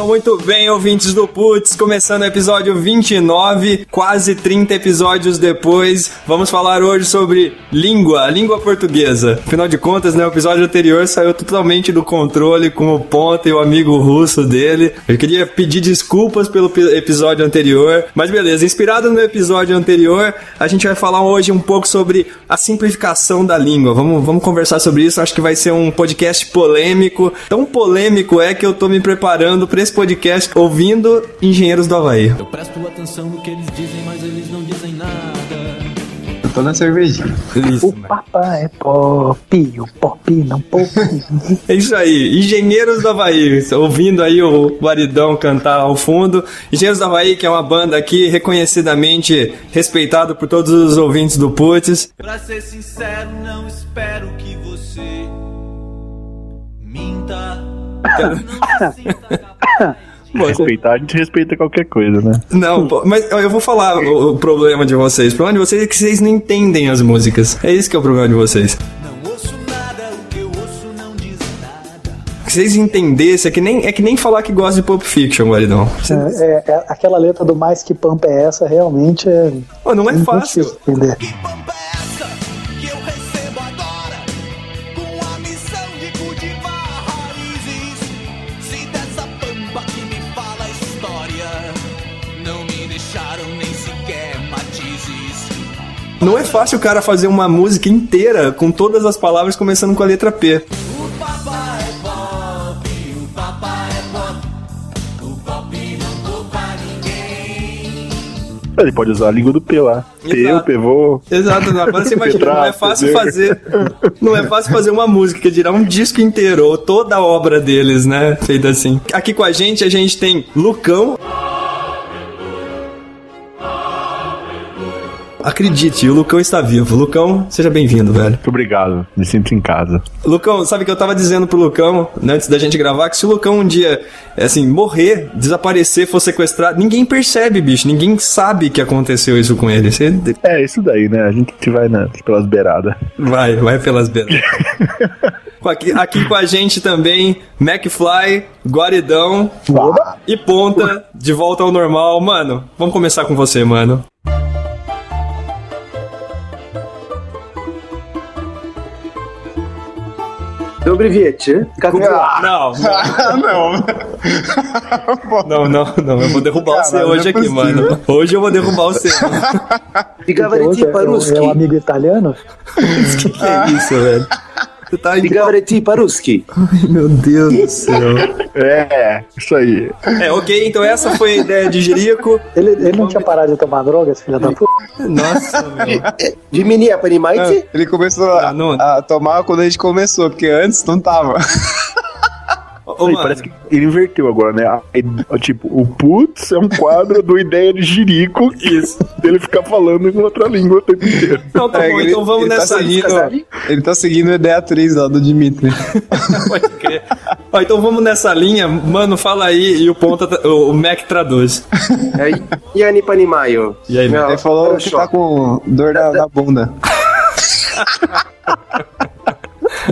Então, muito bem, ouvintes do Putz, começando o episódio 29, quase 30 episódios depois, vamos falar hoje sobre língua, língua portuguesa. Afinal de contas, né, o episódio anterior saiu totalmente do controle com o Ponta e o amigo russo dele. Eu queria pedir desculpas pelo episódio anterior, mas beleza, inspirado no episódio anterior, a gente vai falar hoje um pouco sobre a simplificação da língua. Vamos, vamos conversar sobre isso, acho que vai ser um podcast polêmico. Tão polêmico é que eu tô me preparando para esse esse podcast ouvindo Engenheiros do Havaí. Eu presto atenção no que eles dizem, mas eles não dizem nada. Eu tô na cervejinha. Isso, o papai é pop, o pop não pop. é isso aí, Engenheiros do Havaí, ouvindo aí o Guaridão cantar ao fundo. Engenheiros do Havaí, que é uma banda aqui reconhecidamente respeitado por todos os ouvintes do Putz. Pra ser sincero, não espero que você minta. Bom, respeitar, a gente respeita qualquer coisa, né? Não, mas eu vou falar o, o, problema de vocês. O problema de vocês é que vocês não entendem as músicas. É isso que é o problema de vocês. Não ouço nada, o que eu ouço não diz nada. Que vocês entendessem, é que nem, é que nem falar que gosta de Pulp Fiction, Guaridão. É, é, é, aquela letra do mais que pampa é essa, realmente é. Oh, não é fácil. Entender. Não é fácil o cara fazer uma música inteira com todas as palavras começando com a letra P. Ele pode usar a língua do P lá. P, o pivô. Exato, agora você imagina, não é fácil fazer. Não é fácil fazer uma música, que dirá um disco inteiro, ou toda a obra deles, né? Feita assim. Aqui com a gente, a gente tem Lucão. Acredite, o Lucão está vivo. Lucão, seja bem-vindo, velho. Muito obrigado, me sinto em casa. Lucão, sabe que eu tava dizendo pro Lucão, né, antes da gente gravar, que se o Lucão um dia, assim, morrer, desaparecer, for sequestrado, ninguém percebe, bicho. Ninguém sabe que aconteceu isso com ele. Você... É, isso daí, né? A gente vai né, pelas beiradas. Vai, vai pelas beiradas. Aqui, aqui, com a gente também, McFly, Guaridão e Ponta, de volta ao normal. Mano, vamos começar com você, mano. Dobry wiecie. Kapilar. Não, não. não. não, não, Eu vou derrubar Cara, o C hoje é aqui, mano. Hoje eu vou derrubar o C. Pigavariti então, Paruski. É um amigo italiano? que, que é isso, velho? Você tá em Paruski. Ai, meu Deus do céu. é, isso aí. É, ok, então essa foi a ideia de Jerico. Ele, ele não tinha parado de tomar drogas, filha da puta? Nossa, meu. De menina Ele começou a, ah, a tomar quando a gente começou, porque antes não tava. Ô, Aí, parece que ele inverteu agora, né? tipo, o putz é um quadro do Ideia de Jirico. Isso. Ele ficar falando em outra língua o tempo inteiro. Não, tá é, bom, ele, então vamos ele tá nessa tá seguindo, Ele tá seguindo a ideia atriz lá do Dimitri. Pode crer. Ó, então vamos nessa linha. Mano, fala aí e o ponta, o Mac traduz. É, e a Panimayo? E aí, Ele falou que tá com dor na, na bunda.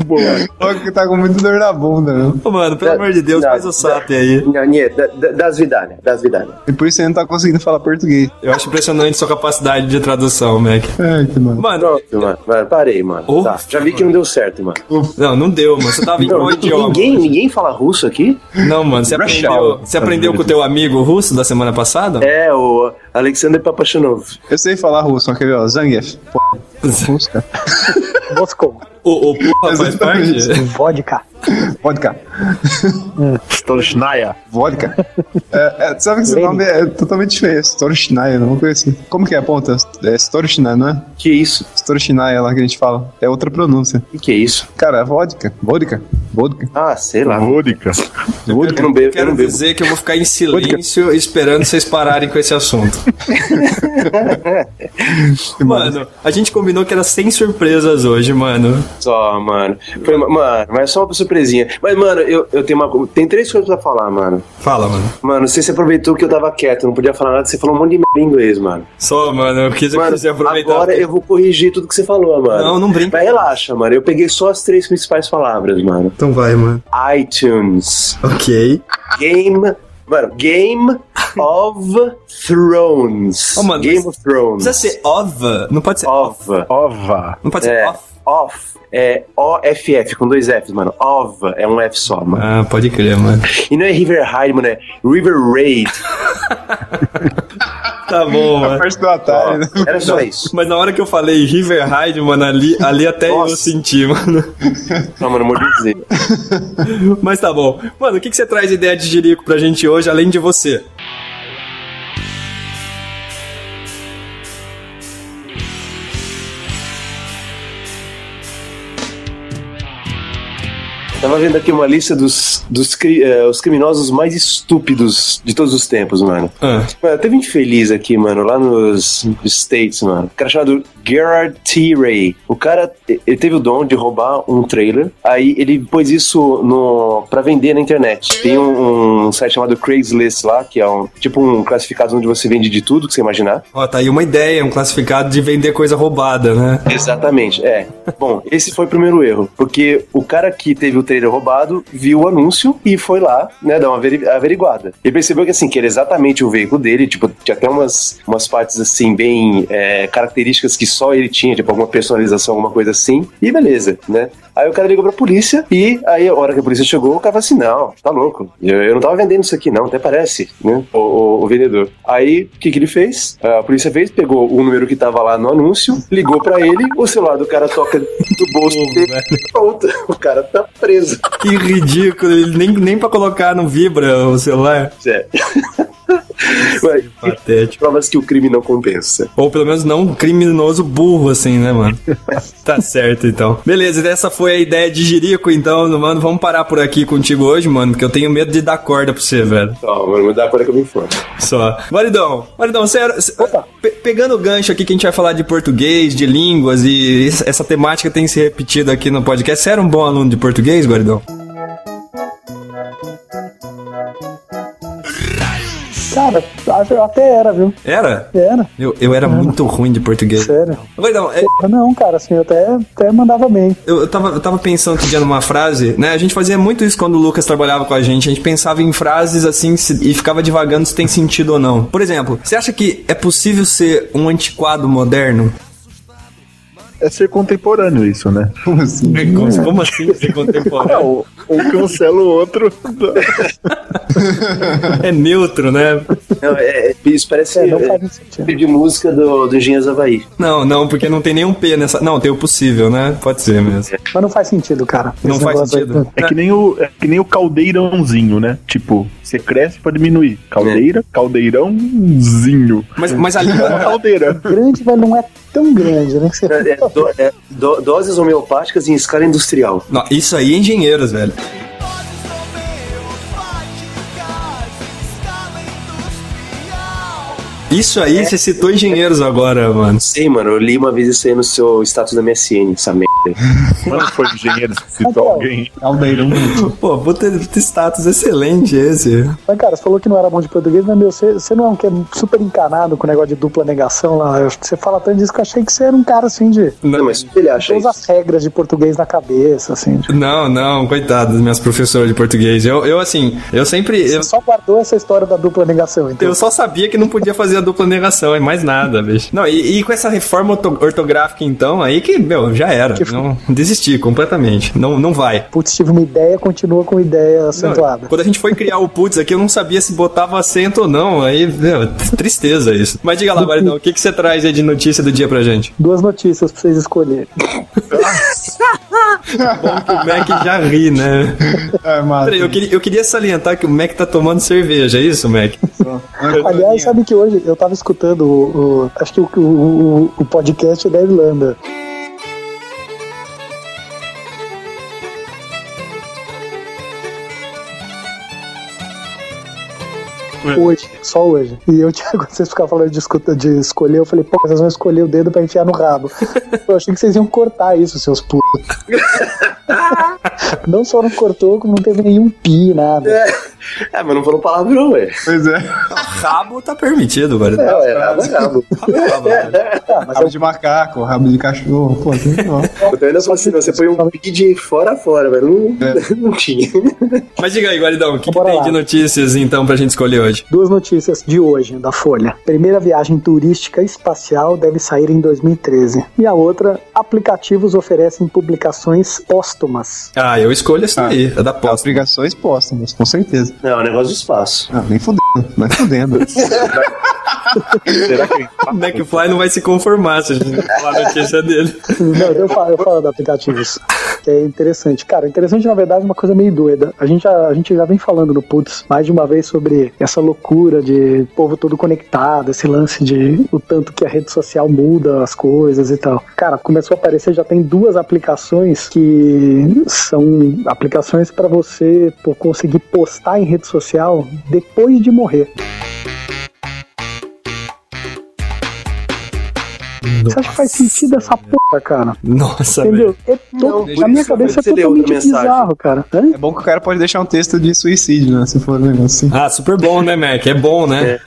Boa. Olha que tá com muito dor na bunda, né? Ô, mano, pelo da, amor de Deus, faz o SAP aí. Não, da, das vidanas, das vidanas. E por isso você não tá conseguindo falar português. Eu acho impressionante sua capacidade de tradução, Mac. É, que mano. Mano, Pronto, mano, mano, parei, mano. Oh, tá, já vi que não deu certo, mano. Não, não deu, mano. Você tava em qual idioma? Ninguém, ninguém fala russo aqui? Não, mano. Você aprendeu, você aprendeu com o teu amigo russo da semana passada? É, o Alexander Papachanov. Eu sei falar russo, só que ver, ó, Zangief. Russo, cara. Moscou. O, o porra faz parte? Vodka. Vodka. Storchnaya. Vodka. É, é, sabe que esse nome é totalmente diferente. Storchnaya, não conheci. Como que é a ponta? É Storchnaya, não é? Que isso? Storchnaya lá que a gente fala. É outra pronúncia. O que é isso? Cara, é vodka. Vodka. Vodka. Ah, sei lá. Vodka. Vodka. Eu não bebo, quero eu não bebo. dizer que eu vou ficar em silêncio vodka. esperando vocês pararem com esse assunto. mano, a gente combinou que era sem surpresas hoje, mano. Só, mano. Foi, mano, mas só pra você surpresinha. Mas, mano, eu, eu tenho uma. Tem três coisas pra falar, mano. Fala, mano. Mano, não sei se aproveitou que eu tava quieto, não podia falar nada, você falou um monte de merda em inglês, mano. Só, mano, eu quis mano, aproveitar. Agora porque... eu vou corrigir tudo que você falou, mano. Não, não brinca. Mas relaxa, mano. Eu peguei só as três principais palavras, mano. Então vai, mano. iTunes. Ok. Game Mano, Game of Thrones. Oh, mano, Game of Thrones. Precisa ser of? Não pode ser ova. Ova. Não pode ser é, off. Off. É O-F-F, com dois Fs, mano. Ova é um F só, mano. Ah, pode crer, mano. E não é River High, mano, é River Raid. Tá bom, mano. A do Atari, né? Era só isso. Mas na hora que eu falei River Ride, mano, ali, ali até Nossa. eu senti, mano. Não, mano, morri dizer. Mas tá bom. Mano, o que, que você traz ideia de Jerico pra gente hoje, além de você? Tava vendo aqui uma lista dos, dos uh, os criminosos mais estúpidos de todos os tempos, mano. Ah. Mano, teve infeliz aqui, mano, lá nos States, mano. Um cara chamado Gerard T. Ray. O cara, ele teve o dom de roubar um trailer, aí ele pôs isso no, pra vender na internet. Tem um, um site chamado Craigslist lá, que é um tipo um classificado onde você vende de tudo que você imaginar. Ó, tá aí uma ideia, um classificado de vender coisa roubada, né? Exatamente, é. Bom, esse foi o primeiro erro, porque o cara que teve o trailer roubado, viu o anúncio e foi lá, né, dar uma averiguada. Ele percebeu que, assim, que era exatamente o veículo dele, tipo, tinha até umas, umas partes, assim, bem é, características que só ele tinha, tipo, alguma personalização, alguma coisa assim, e beleza, né? Aí o cara ligou pra polícia e aí a hora que a polícia chegou, o cara falou assim, não, tá louco, eu, eu não tava vendendo isso aqui não, até parece, né, o, o, o vendedor. Aí, o que que ele fez? A polícia fez, pegou o número que tava lá no anúncio, ligou pra ele, o celular do cara toca do bolso dele, pronto, o cara tá preso. Que ridículo, nem, nem pra colocar no Vibra o celular. É. Mas, patético. Provas que o crime não compensa. Ou pelo menos não um criminoso burro, assim, né, mano? tá certo, então. Beleza, essa foi a ideia de Jerico, então, mano. Vamos parar por aqui contigo hoje, mano, porque eu tenho medo de dar corda pra você, velho. Não, mano, me dá corda que eu me informo. Só. Maridão, Maridão, você era. Pe pegando o gancho aqui que a gente vai falar de português, de línguas e essa temática tem se repetido aqui no podcast. Você era um bom aluno de português, Guaridão? Cara, eu até era, viu? Era? Era. Eu, eu era, era. muito ruim de português. Sério? Não, é... não, cara, assim, eu até, até mandava bem. Eu, eu, tava, eu tava pensando outro dia numa frase, né? A gente fazia muito isso quando o Lucas trabalhava com a gente. A gente pensava em frases assim e ficava divagando se tem sentido ou não. Por exemplo, você acha que é possível ser um antiquado moderno? É ser contemporâneo isso, né? Como assim? Como, como assim ser contemporâneo? um cancela o outro. é neutro, né? Não, é, isso parece é, é, de música do, do Engenheiros Havaí. Não, não, porque não tem nenhum P nessa. Não, tem o possível, né? Pode ser mesmo. Mas não faz sentido, cara. Não faz sentido. Aí. É que nem o, é que nem o caldeirãozinho, né? Tipo, você cresce pra diminuir. Caldeira, é. caldeirãozinho. Mas, mas ali. É uma caldeira. Grande, mas não é tão grande, né? É, é, do, é, do, doses homeopáticas em escala industrial. Não, isso aí é engenheiros, velho. Isso aí, é. você citou engenheiros agora, mano. Sim, mano, eu li uma vez isso aí no seu status da MSN, essa merda. Quando foi engenheiro que citou alguém? Aldeirão. Pô, puta status excelente esse. Mas, cara, você falou que não era bom de português, mas, meu, você, você não é um que é super encanado com o negócio de dupla negação lá. Você fala tanto disso que eu achei que você era um cara assim de. Não, mas ele acha Todas as regras de português na cabeça, assim. De... Não, não, coitado das minhas professoras de português. Eu, eu assim, eu sempre. Você eu... só guardou essa história da dupla negação, então. Eu só sabia que não podia fazer a dupla negação, e mais nada, bicho. Não, e, e, com essa reforma ortográfica, então, aí que, meu, já era. Que... Não, desisti completamente. Não, não vai. Putz, tive uma ideia, continua com ideia acentuada. Não, quando a gente foi criar o putz aqui, eu não sabia se botava acento ou não. Aí, meu, tristeza isso. Mas diga lá, Maridão, o que, que você traz aí de notícia do dia pra gente? Duas notícias pra vocês escolherem. Bom que o Mac já ri, né? É, Peraí, eu queria, eu queria salientar que o Mac tá tomando cerveja, é isso, Mac? Aliás, sabe que hoje eu tava escutando o, o acho que o, o, o podcast da Irlanda. Hoje, só hoje. E eu tinha, quando vocês ficavam falando de, escuta, de escolher, eu falei, pô, vocês vão escolher o dedo pra enfiar no rabo. Eu achei que vocês iam cortar isso, seus putos. não só não cortou, como não teve nenhum pi, nada. É, é mas não falou palavrão, ué. Pois é. rabo tá permitido, agora. É, é, rabo é rabo. rabo, é, é, rabo eu... de macaco, rabo de cachorro, pô, tem não. Eu tô ainda só assim, você põe um pi de fora a fora, velho. Não, é. não tinha. Mas diga aí, Guaridão, o que, que tem lá. de notícias então pra gente escolher hoje? Duas notícias de hoje, da Folha. Primeira viagem turística espacial deve sair em 2013. E a outra, aplicativos oferecem publicações póstumas. Ah, eu escolho essa ah, aí, é da póstuma. Aplicações póstumas, com certeza. Não, é um negócio do espaço. Ah, nem fudendo, nem fudendo. Será que o McFly não vai se conformar se a gente falar a notícia dele? Não, eu falo, eu falo de aplicativos. Que é interessante. Cara, interessante, na verdade, é uma coisa meio doida. A gente, já, a gente já vem falando no Putz mais de uma vez sobre essa loucura de povo todo conectado, esse lance de o tanto que a rede social muda as coisas e tal. Cara, começou a aparecer, já tem duas aplicações que são aplicações para você conseguir postar em rede social depois de morrer. Nossa. Você acha que faz sentido essa porra, cara? Nossa, Entendeu? É to... Na minha cabeça é totalmente bizarro, cara. Hã? É bom que o cara pode deixar um texto de suicídio, né? Se for um negócio assim. Ah, super bom, né, Mac? É bom, né? É.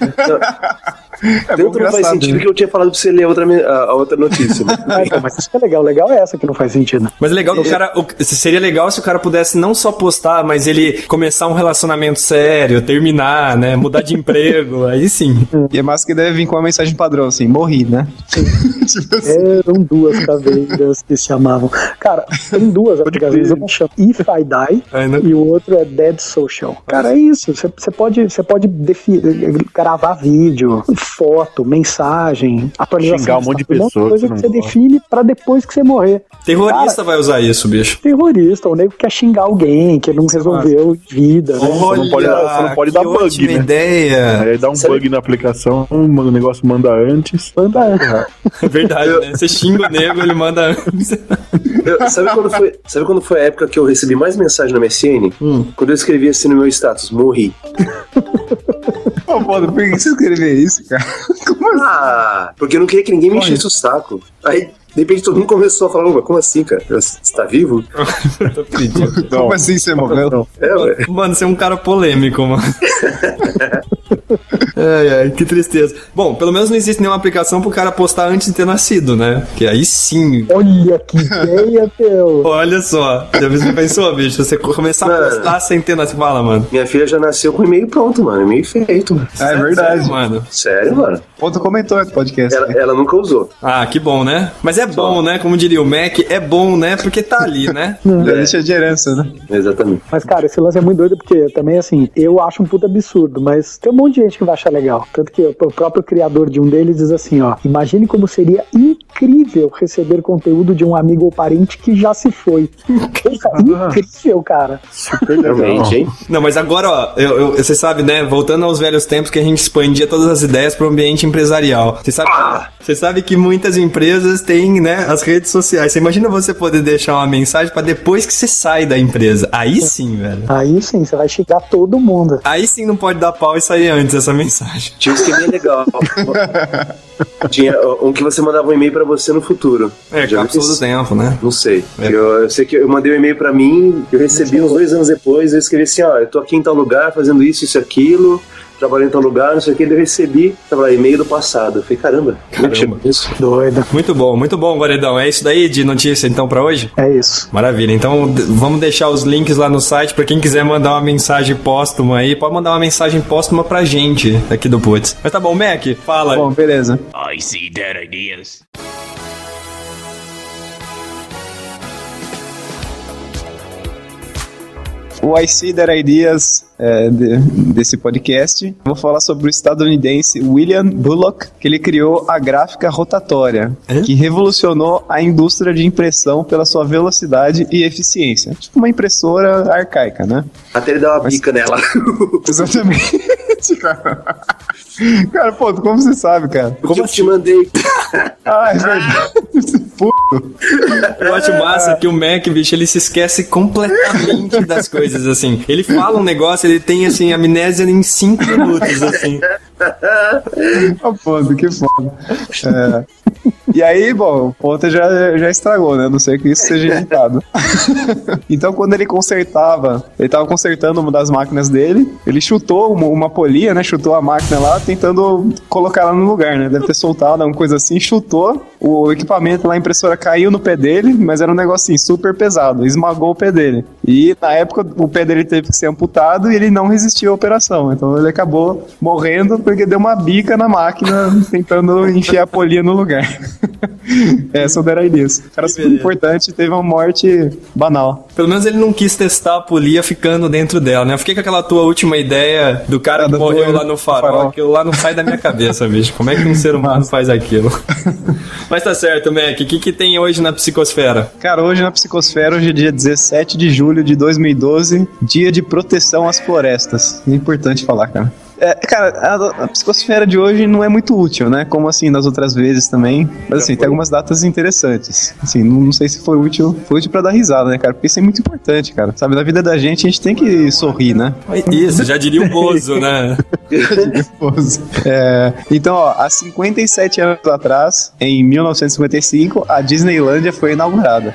É Tanto não faz sentido né? que eu tinha falado pra você ler outra, a, a outra notícia. Né? ah, então, mas isso que é legal. Legal é essa que não faz sentido. Mas é legal que o cara. O, seria legal se o cara pudesse não só postar, mas ele começar um relacionamento sério, terminar, né? Mudar de emprego. Aí sim. E é massa que deve vir com uma mensagem padrão, assim, morri, né? tipo assim. Eram duas caveiras que se chamavam. Cara, tem duas aplicações. Uma chama If I Die é, né? e o outro é Dead Social. Cara, é isso. Você pode, você pode gravar vídeo, foto, mensagem, atualização. Xingar um monte de pessoas. Um coisa que, você define para depois que você morrer. Terrorista Cara, vai usar isso, bicho. Terrorista, o nego quer xingar alguém, que não resolveu vida, né? Olha, você não pode, você não pode dar bug, né? ideia. Aí dá um Sabe? bug na aplicação, o negócio manda antes. Manda antes. É verdade, né? Você xinga o nego, ele manda antes. Eu, sabe, quando foi, sabe quando foi a época que eu recebi mais mensagem na MSN? Hum. Quando eu escrevi assim no meu status, morri. Pô, por que você escreveu isso, cara? Como assim? Ah, porque eu não queria que ninguém me enchesse o saco. Aí, de repente, todo mundo começou a falar, como assim, cara? Você tá vivo? tô pedindo. Como assim você morreu? É, ué. Mano, você é um cara polêmico, mano. Ai, ai, que tristeza. Bom, pelo menos não existe nenhuma aplicação pro cara postar antes de ter nascido, né? Que aí sim. Olha que ideia, teu. Olha só. Já você pensou, bicho? Você começar mano, a postar sem ter nascido. Fala, mano. Minha filha já nasceu com o e-mail pronto, mano. E-mail feito. Mano. Ah, é verdade. Sério, mano. Sério, mano. Ponto comentou no podcast. Ela, ela, nunca usou. Ah, que bom, né? Mas é bom, Só. né? Como diria o Mac, é bom, né? Porque tá ali, né? Já é. deixa de herança, né? Exatamente. Mas, cara, esse lance é muito doido porque também, assim, eu acho um puta absurdo, mas tem um monte de gente que vai achar legal. Tanto que o próprio criador de um deles diz assim, ó, imagine como seria incrível receber conteúdo de um amigo ou parente que já se foi. incrível, cara. Super hein? Não, mas agora, ó, eu, eu, você sabe, né, voltando aos velhos tempos que a gente expandia todas as ideias para o ambiente empresarial. Você sabe, ah! você sabe que muitas empresas têm, né, as redes sociais. Você imagina você poder deixar uma mensagem para depois que você sai da empresa. Aí sim, velho. Aí sim, você vai chegar todo mundo. Aí sim não pode dar pau e sair antes essa mensagem. Tinha um esqueminha legal. Tinha um que você mandava um e-mail para você no futuro. É, Já cápsula do tempo, né? Não sei. É. Eu, eu, sei que eu mandei um e-mail para mim, eu recebi uns dois anos depois, eu escrevi assim, ó, eu tô aqui em tal lugar fazendo isso, isso, aquilo trabalhei em tal lugar, não sei o que, eu recebi, tava e-mail do passado. Eu falei, caramba, caramba. isso. Doida. Muito bom, muito bom, Guaridão. É isso daí de notícia então para hoje? É isso. Maravilha. Então vamos deixar os links lá no site para quem quiser mandar uma mensagem póstuma aí, pode mandar uma mensagem póstuma pra gente aqui do Putz. Mas tá bom, Mac, fala. Bom, beleza. I see dead ideas. o I See That Ideas é, de, desse podcast. Vou falar sobre o estadunidense William Bullock, que ele criou a gráfica rotatória, é? que revolucionou a indústria de impressão pela sua velocidade e eficiência. Tipo uma impressora arcaica, né? Até ele dá uma Mas... pica nela. Exatamente, cara. Cara, pô, como você sabe, cara? Como eu te mandei. ah, é verdade. Puta Eu acho massa que o Mac, bicho, ele se esquece completamente das coisas, assim. Ele fala um negócio, ele tem, assim, amnésia em 5 minutos, assim. Ah, foda, que foda. É. E aí, bom, o ponto já, já estragou, né? Não sei que isso seja editado. então, quando ele consertava, ele tava consertando uma das máquinas dele, ele chutou uma, uma polia, né? Chutou a máquina lá, tentando colocar ela no lugar, né? Deve ter soltado alguma coisa assim, chutou, o equipamento lá, a impressora caiu no pé dele, mas era um negocinho super pesado, esmagou o pé dele. E na época, o pé dele teve que ser amputado e ele não resistiu à operação. Então, ele acabou morrendo porque deu uma bica na máquina, tentando enfiar a polia no lugar. A Inês. O cara super importante teve uma morte banal. Pelo menos ele não quis testar a polia ficando dentro dela, né? Eu fiquei com aquela tua última ideia do cara que morreu lá no farol. farol. Aquilo lá não sai da minha cabeça, bicho. Como é que um ser humano faz aquilo? Mas tá certo, Mac. O que, que tem hoje na psicosfera? Cara, hoje na psicosfera, hoje é dia 17 de julho de 2012, dia de proteção às florestas. É importante falar, cara. É, cara, a, a, psicosfera de hoje não é muito útil, né? Como assim nas outras vezes também. Mas assim, tem algumas datas interessantes. Assim, não, não sei se foi útil, foi útil pra dar risada, né, cara? Porque isso é muito importante, cara. Sabe, na vida da gente a gente tem que sorrir, né? Isso, já diria o Bozo, né? é, então, ó, há 57 anos atrás, em 1955, a Disneylândia foi inaugurada.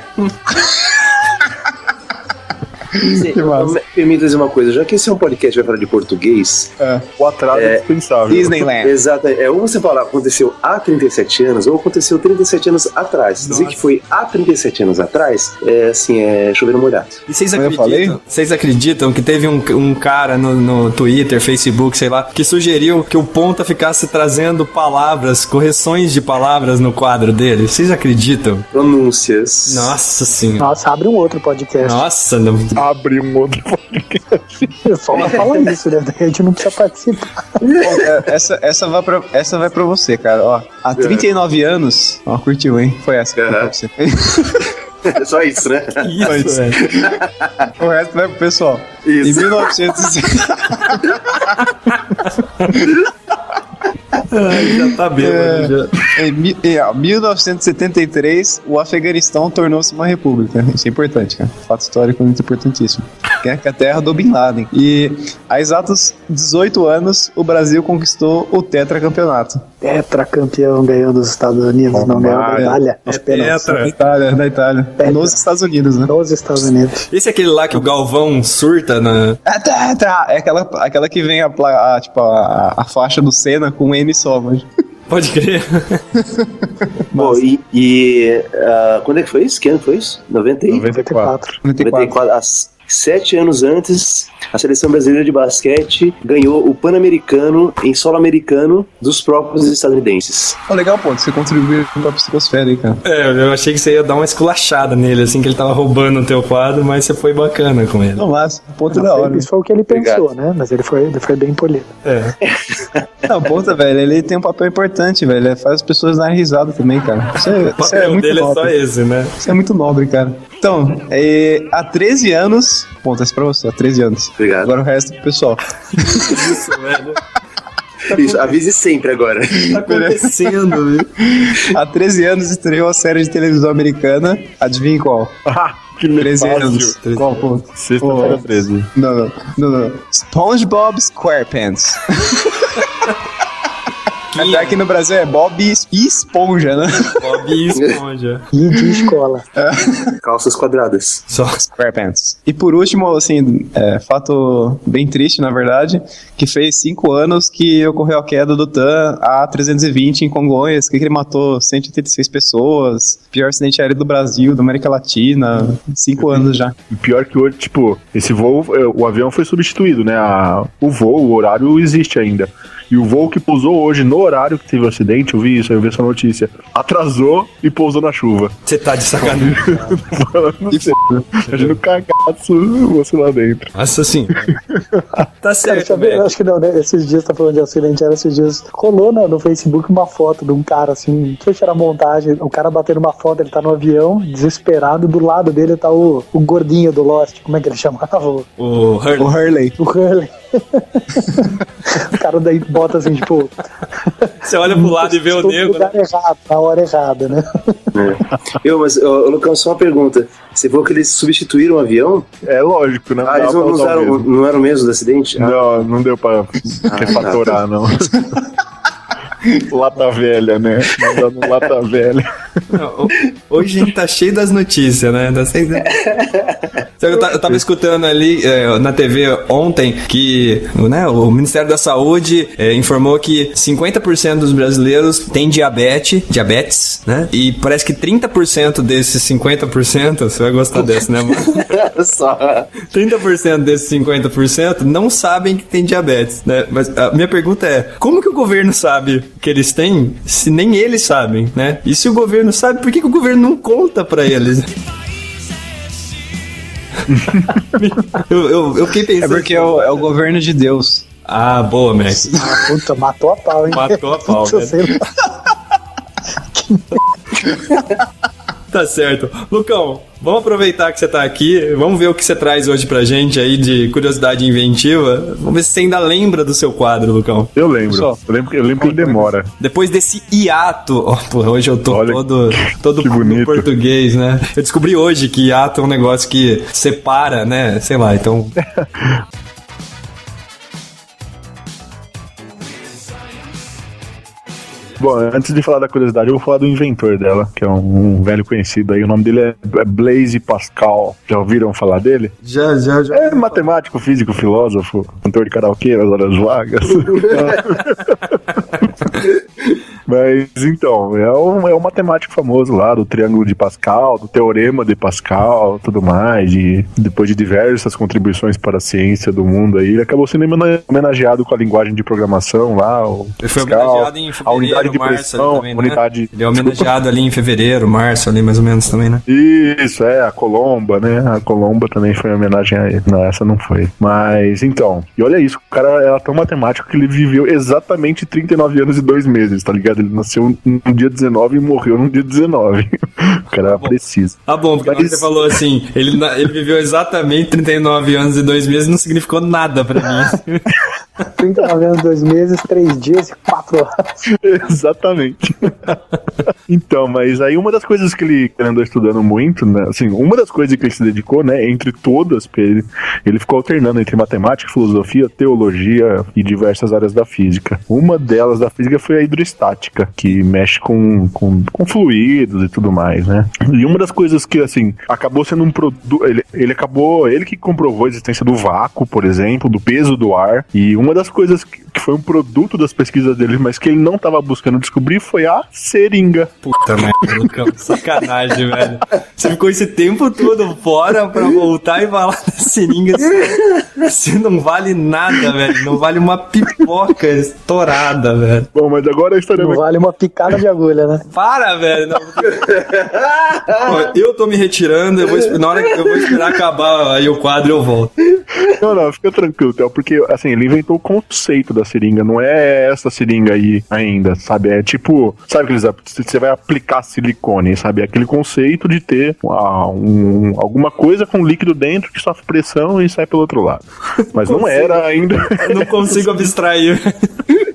Permita dizer uma coisa, já que esse é um podcast que vai falar de português. É, o atraso é, é dispensável. Disneyland. Exato. É, ou você fala aconteceu há 37 anos, ou aconteceu 37 anos atrás. Nossa. Dizer que foi há 37 anos atrás, é assim, é chover no molhado. E vocês acreditam, vocês acreditam que teve um, um cara no, no Twitter, Facebook, sei lá, que sugeriu que o Ponta ficasse trazendo palavras, correções de palavras no quadro dele? Vocês acreditam? Pronúncias. Nossa senhora. Nossa, abre um outro podcast. Nossa, não abrir um outro podcast. Só não fala isso, né? A gente não precisa participar. É, essa, essa, vai pra, essa vai pra você, cara. Ó, há 39 é. anos. Ó, curtiu, hein? Foi essa que uhum. pra você. Só isso, né? Isso, Só isso. o resto vai pro pessoal. Isso. Em 1900. Ai, já tá bêbado. É, já. Em, em 1973, o Afeganistão tornou-se uma república. Isso é importante, cara. Fato histórico muito importantíssimo. Que é a terra do Bin Laden. E há exatos 18 anos, o Brasil conquistou o tetracampeonato. Tetracampeão ganhou dos Estados Unidos, oh, não ganhou da Itália. É tetra. Da Itália, da Itália. Tetra. Nos Estados Unidos, né? Nos Estados Unidos. Esse é aquele lá que o Galvão surta na... É tetra! É aquela, aquela que vem a, a tipo, a, a faixa do Senna com um M só, mas... Pode crer. Bom, e, e uh, quando é que foi isso? Que ano foi isso? 90 94. 94. 94. As, Sete anos antes, a seleção brasileira de basquete ganhou o Pan-Americano em solo americano dos próprios estadunidenses. Oh, legal, pô, você contribuiu pra psicosfera aí, cara. É, eu achei que você ia dar uma esculachada nele, assim, que ele tava roubando o teu quadro, mas você foi bacana com ele. Não, mas, ponto da hora. Isso foi o que ele pensou, Obrigado. né? Mas ele foi, ele foi bem polido. É. Não, ponta, velho, ele tem um papel importante, velho. Ele faz as pessoas darem risada também, cara. Isso é, o isso é muito dele nobre. é só esse, né? Isso é muito nobre, cara. Então, é, há 13 anos. Pontas pra você, há 13 anos. Obrigado. Agora o resto pro pessoal. Isso, velho. Isso, avise sempre agora. Tá acontecendo, viu? Há 13 anos estreou a série de televisão americana. Adivinha qual? Ah, que 13 anos. 13 qual ponto? Sexta-feira 13. Não, não, não, não. SpongeBob SquarePants. Até aqui no Brasil é Bob Esponja, né? Bob Esponja. e de escola. É. Calças quadradas. Só. Squarepants. E por último, assim, é, fato bem triste, na verdade, que fez cinco anos que ocorreu a queda do TAM A320 em Congonhas, que ele matou 186 pessoas, pior acidente aéreo do Brasil, da América Latina, cinco anos já. E pior que hoje, tipo, esse voo, é, o avião foi substituído, né? A, o voo, o horário existe ainda. E o voo que pousou hoje, no horário que teve o acidente, eu vi isso, eu vi essa notícia, atrasou e pousou na chuva. Você tá de sacanagem. Falando sério. Imagina o cagaço você lá dentro. Nossa sim. tá certo. Cara, eu acho que não, né? Esses dias tá falando de acidente, era esses dias. Rolou no, no Facebook uma foto de um cara assim, sei se era montagem, o cara batendo uma foto, ele tá no avião, desesperado, do lado dele tá o, o gordinho do Lost, como é que ele chamava? O Hurley. O Hurley. O Hurley. O cara daí bota assim, tipo. Você olha pro lado e vê o nego. lugar né? errado, na hora errada, né? É. Eu, mas, ô, Lucão, só uma pergunta. Você falou que eles substituíram o avião? É lógico, né? Ah, eles não, usaram, não eram o mesmo do acidente? Ah. Não, não deu pra ah, refatorar, tá. não. lata velha, né? Mandando lata velha. hoje a gente tá cheio das notícias, né? Eu, tava escutando ali é, na TV ontem que né, o Ministério da Saúde é, informou que 50% dos brasileiros têm diabetes, diabetes, né? E parece que 30% desses 50%, você vai gostar dessa, né, mano? Só. 30% desses 50% não sabem que tem diabetes, né? Mas a minha pergunta é, como que o governo sabe que eles têm se nem eles sabem, né? E se o governo sabe, por que, que o governo não conta para eles? eu, eu, eu fiquei pensando. É porque é o, é o governo de Deus. Ah, boa, Max. Ah, puta, matou a pau, hein? Matou a pau, tá certo. Lucão, vamos aproveitar que você tá aqui, vamos ver o que você traz hoje pra gente aí de curiosidade inventiva. Vamos ver se você ainda lembra do seu quadro, Lucão. Eu lembro. Eu lembro, eu lembro que ele demora. Depois desse hiato, oh, porra, hoje eu tô Olha, todo, todo português, né? Eu descobri hoje que hiato é um negócio que separa, né? Sei lá, então. Bom, antes de falar da curiosidade, eu vou falar do inventor dela, que é um, um velho conhecido aí. O nome dele é, é Blaise Pascal. Já ouviram falar dele? Já, já, já. É matemático, físico, filósofo, cantor de karaokê nas horas vagas. Mas então, é um, é um matemático famoso lá do Triângulo de Pascal, do Teorema de Pascal, tudo mais, e depois de diversas contribuições para a ciência do mundo aí, ele acabou sendo homenageado com a linguagem de programação lá, o ele foi Pascal, homenageado em fevereiro, a unidade de pressão, também, né? unidade... Ele é homenageado ali em fevereiro, março ali mais ou menos também, né? Isso, é, a Colomba, né? A Colomba também foi homenagem a ele. Não, essa não foi. Mas então, e olha isso, o cara era tão matemático que ele viveu exatamente 39 anos e dois meses, tá ligado? Ele nasceu no dia 19 e morreu no dia 19. o cara era preciso. Ah, bom, porque Mas... você falou assim, ele, ele viveu exatamente 39 anos e dois meses, não significou nada pra mim. 39 anos, dois meses, três dias e quatro horas. Exatamente. então, mas aí uma das coisas que ele, andou estudando muito, né? Assim, uma das coisas que ele se dedicou, né? Entre todas, ele, ele ficou alternando entre matemática, filosofia, teologia e diversas áreas da física. Uma delas da física foi a hidrostática, que mexe com, com, com fluidos e tudo mais, né? E uma das coisas que, assim, acabou sendo um produto. Ele, ele acabou. Ele que comprovou a existência do vácuo, por exemplo, do peso do ar. E uma das coisas que, que foi um produto das pesquisas dele, mas que ele não estava buscando descobrir, foi a seringa. Puta merda, Lucão, sacanagem, velho. Você ficou esse tempo todo fora pra voltar e falar da seringa. Você não vale nada, velho. Não vale uma pipoca estourada, velho. Bom, mas agora a história não vai... vale uma picada de agulha, né? Para, velho. Não... eu tô me retirando, eu vou, na hora que eu vou esperar acabar aí o quadro eu volto. Não, não, fica tranquilo, Théo, porque assim, ele inventou o conceito da seringa, não é essa seringa aí ainda, sabe? É tipo, sabe aqueles você vai aplicar silicone, sabe? Aquele conceito de ter uma, um, alguma coisa com líquido dentro que sofre pressão e sai pelo outro lado. Mas não era ainda. Eu não consigo abstrair.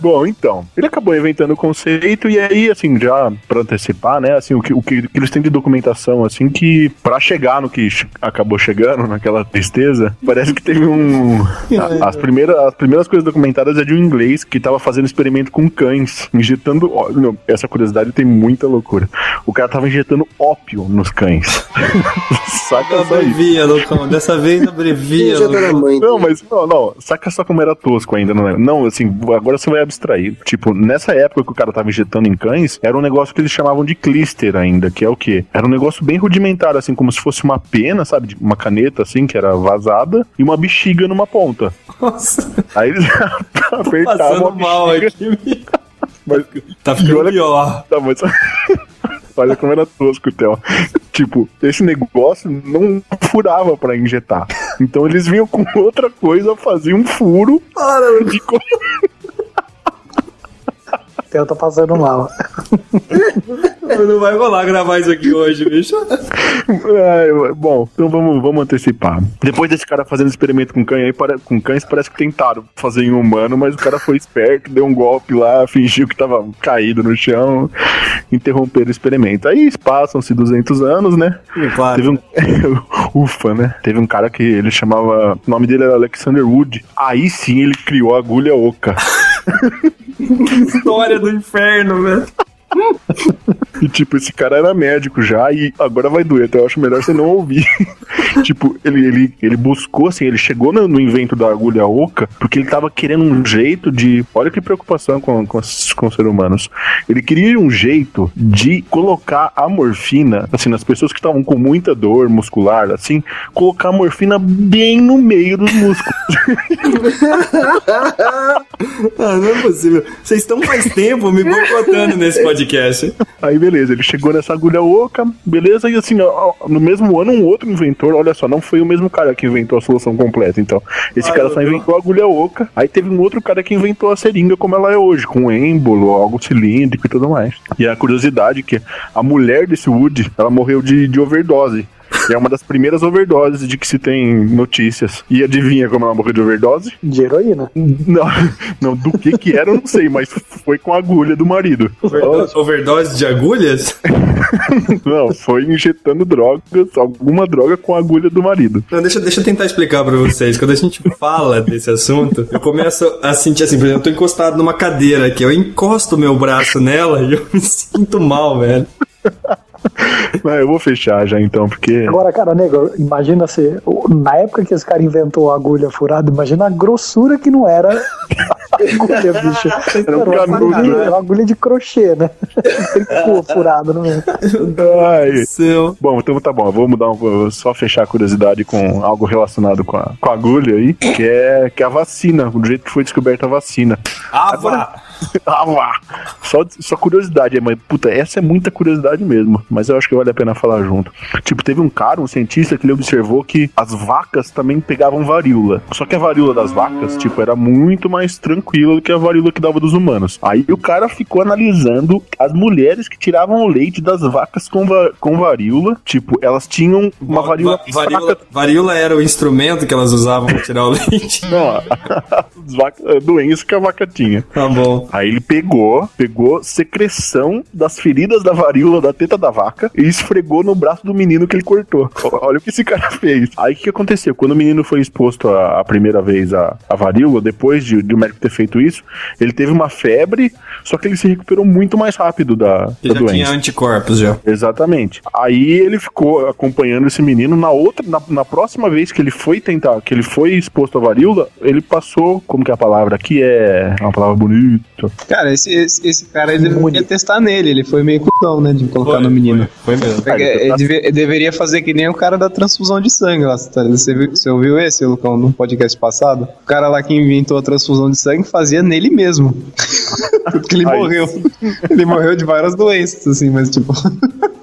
Bom, então, ele acabou inventando o conceito e aí, assim, já pra antecipar, né, assim, o que, o que eles têm de documentação, assim, que para chegar no que acabou chegando, naquela tristeza, parece que teve um... a, as, primeiras, as primeiras coisas documentadas é de um inglês que tava fazendo experimento com cães, injetando... Ó, não, essa curiosidade tem muita loucura. O cara tava injetando ópio nos cães. saca só abrevia, Lucão, dessa vez abrevia, Não, mas, não, não, saca só como era tosco ainda, não é? Não, assim, agora você vai abstrair. Tipo, nessa época que o cara tava injetando em cães, era um negócio que eles chamavam de clister ainda, que é o quê? Era um negócio bem rudimentar, assim, como se fosse uma pena, sabe? Uma caneta, assim, que era vazada, e uma bexiga numa ponta. Nossa. Aí eles apertavam a bexiga. mal aqui, mas, tá ficando olha, pior. Tá, mas... Olha como era tosco, Theo. Tipo, esse negócio não furava para injetar. Então eles vinham com outra coisa, faziam um furo. Para, de... Theo tá passando mal. Não vai rolar gravar isso aqui hoje, bicho. É, bom, então vamos, vamos antecipar. Depois desse cara fazendo experimento com cães, aí, com cães, parece que tentaram fazer em humano, mas o cara foi esperto, deu um golpe lá, fingiu que tava caído no chão, interromperam o experimento. Aí passam-se 200 anos, né? Sim, claro. Teve um... Ufa, né? Teve um cara que ele chamava. O nome dele era Alexander Wood. Aí sim ele criou a agulha oca. História do inferno, velho. E tipo, esse cara era médico já e agora vai doer, então eu acho melhor você não ouvir. tipo, ele, ele, ele buscou, assim, ele chegou no, no, invento da agulha oca porque ele tava querendo um jeito de. Olha que preocupação com, com, com os seres humanos. Ele queria um jeito de colocar a morfina, assim, nas pessoas que estavam com muita dor muscular, assim, colocar a morfina bem no meio dos músculos. ah, não é possível. Vocês estão faz tempo me boicotando nesse podcast. Aí beleza, ele chegou nessa agulha oca, beleza, e assim, no mesmo ano um outro inventor, olha só, não foi o mesmo cara que inventou a solução completa, então. Esse ah, cara só inventou a agulha oca, aí teve um outro cara que inventou a seringa como ela é hoje, com êmbolo, algo cilíndrico e tudo mais. E a curiosidade é que a mulher desse Wood, ela morreu de, de overdose. E é uma das primeiras overdoses de que se tem notícias. E adivinha como ela morreu de overdose? De heroína. Não, não do que que era, eu não sei, mas foi com a agulha do marido. Overdose, overdose de agulhas? não, foi injetando drogas, alguma droga com a agulha do marido. Não, deixa, deixa eu tentar explicar pra vocês. Quando a gente fala desse assunto, eu começo a sentir assim, por exemplo, eu tô encostado numa cadeira aqui, eu encosto meu braço nela e eu me sinto mal, velho. Mas eu vou fechar já então, porque. Agora, cara, nego, imagina se. Na época que esse cara inventou a agulha furada, imagina a grossura que não era a agulha, bicho. Era, um uma, agulha, né? uma agulha de crochê, né? Tricô furado no meio. Ai. Seu. Bom, então tá bom. Vou mudar um, vou só fechar a curiosidade com algo relacionado com a, com a agulha aí, que é, que é a vacina, do jeito que foi descoberta a vacina. Ah, Agora. Só, só curiosidade, mas puta, essa é muita curiosidade mesmo. Mas eu acho que vale a pena falar junto. Tipo, teve um cara, um cientista, que ele observou que as vacas também pegavam varíola. Só que a varíola das vacas, tipo, era muito mais tranquila do que a varíola que dava dos humanos. Aí o cara ficou analisando as mulheres que tiravam o leite das vacas com, va com varíola. Tipo, elas tinham uma varíola. Va varíola, varíola era o instrumento que elas usavam pra tirar o leite? Não, a doença que a vaca tinha. Tá bom. Aí ele pegou, pegou secreção das feridas da varíola da teta da vaca e esfregou no braço do menino que ele cortou. Olha o que esse cara fez. Aí o que aconteceu? Quando o menino foi exposto a, a primeira vez à, à varíola, depois de, de, o médico ter feito isso, ele teve uma febre, só que ele se recuperou muito mais rápido da, ele da já doença. tinha anticorpos já. Exatamente. Aí ele ficou acompanhando esse menino. Na outra, na, na próxima vez que ele foi tentar, que ele foi exposto à varíola, ele passou, como que é a palavra aqui? É uma palavra bonita. Cara, esse, esse, esse cara ele deveria testar nele, ele foi meio cuzão, né? De colocar foi, no menino. Foi, foi mesmo. Ele, ele, deve, ele, deveria fazer que nem o cara da transfusão de sangue lá. Tá? Você, viu, você ouviu esse, Lucão, no podcast passado? O cara lá que inventou a transfusão de sangue fazia nele mesmo. Porque ele Ai. morreu. Ele morreu de várias doenças, assim, mas tipo.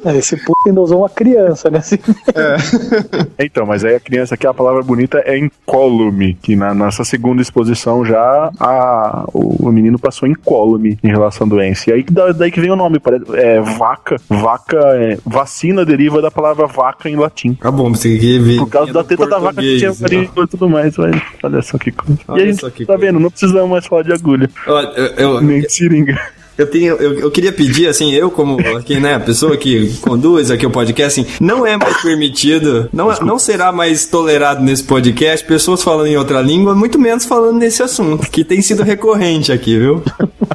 É, esse puto ainda usou uma criança, né? Assim. É. então, mas aí a criança aqui, a palavra bonita é incólume, que na nossa segunda exposição já a, o, o menino passou incólume em relação à doença. E aí daí que vem o nome, parece, é vaca, vaca, é, vacina deriva da palavra vaca em latim. Ah bom, você quer ver. Por causa da teta da vaca que tinha farinha e tudo mais, mas olha só que coisa. Olha e a gente tá coisa. vendo, não precisamos mais falar de agulha. Olha, eu, eu, Nem de seringa. Eu, tenho, eu, eu queria pedir, assim, eu como aqui, né, a pessoa que conduz aqui o podcast, assim, não é mais permitido, não, não será mais tolerado nesse podcast pessoas falando em outra língua, muito menos falando nesse assunto, que tem sido recorrente aqui, viu?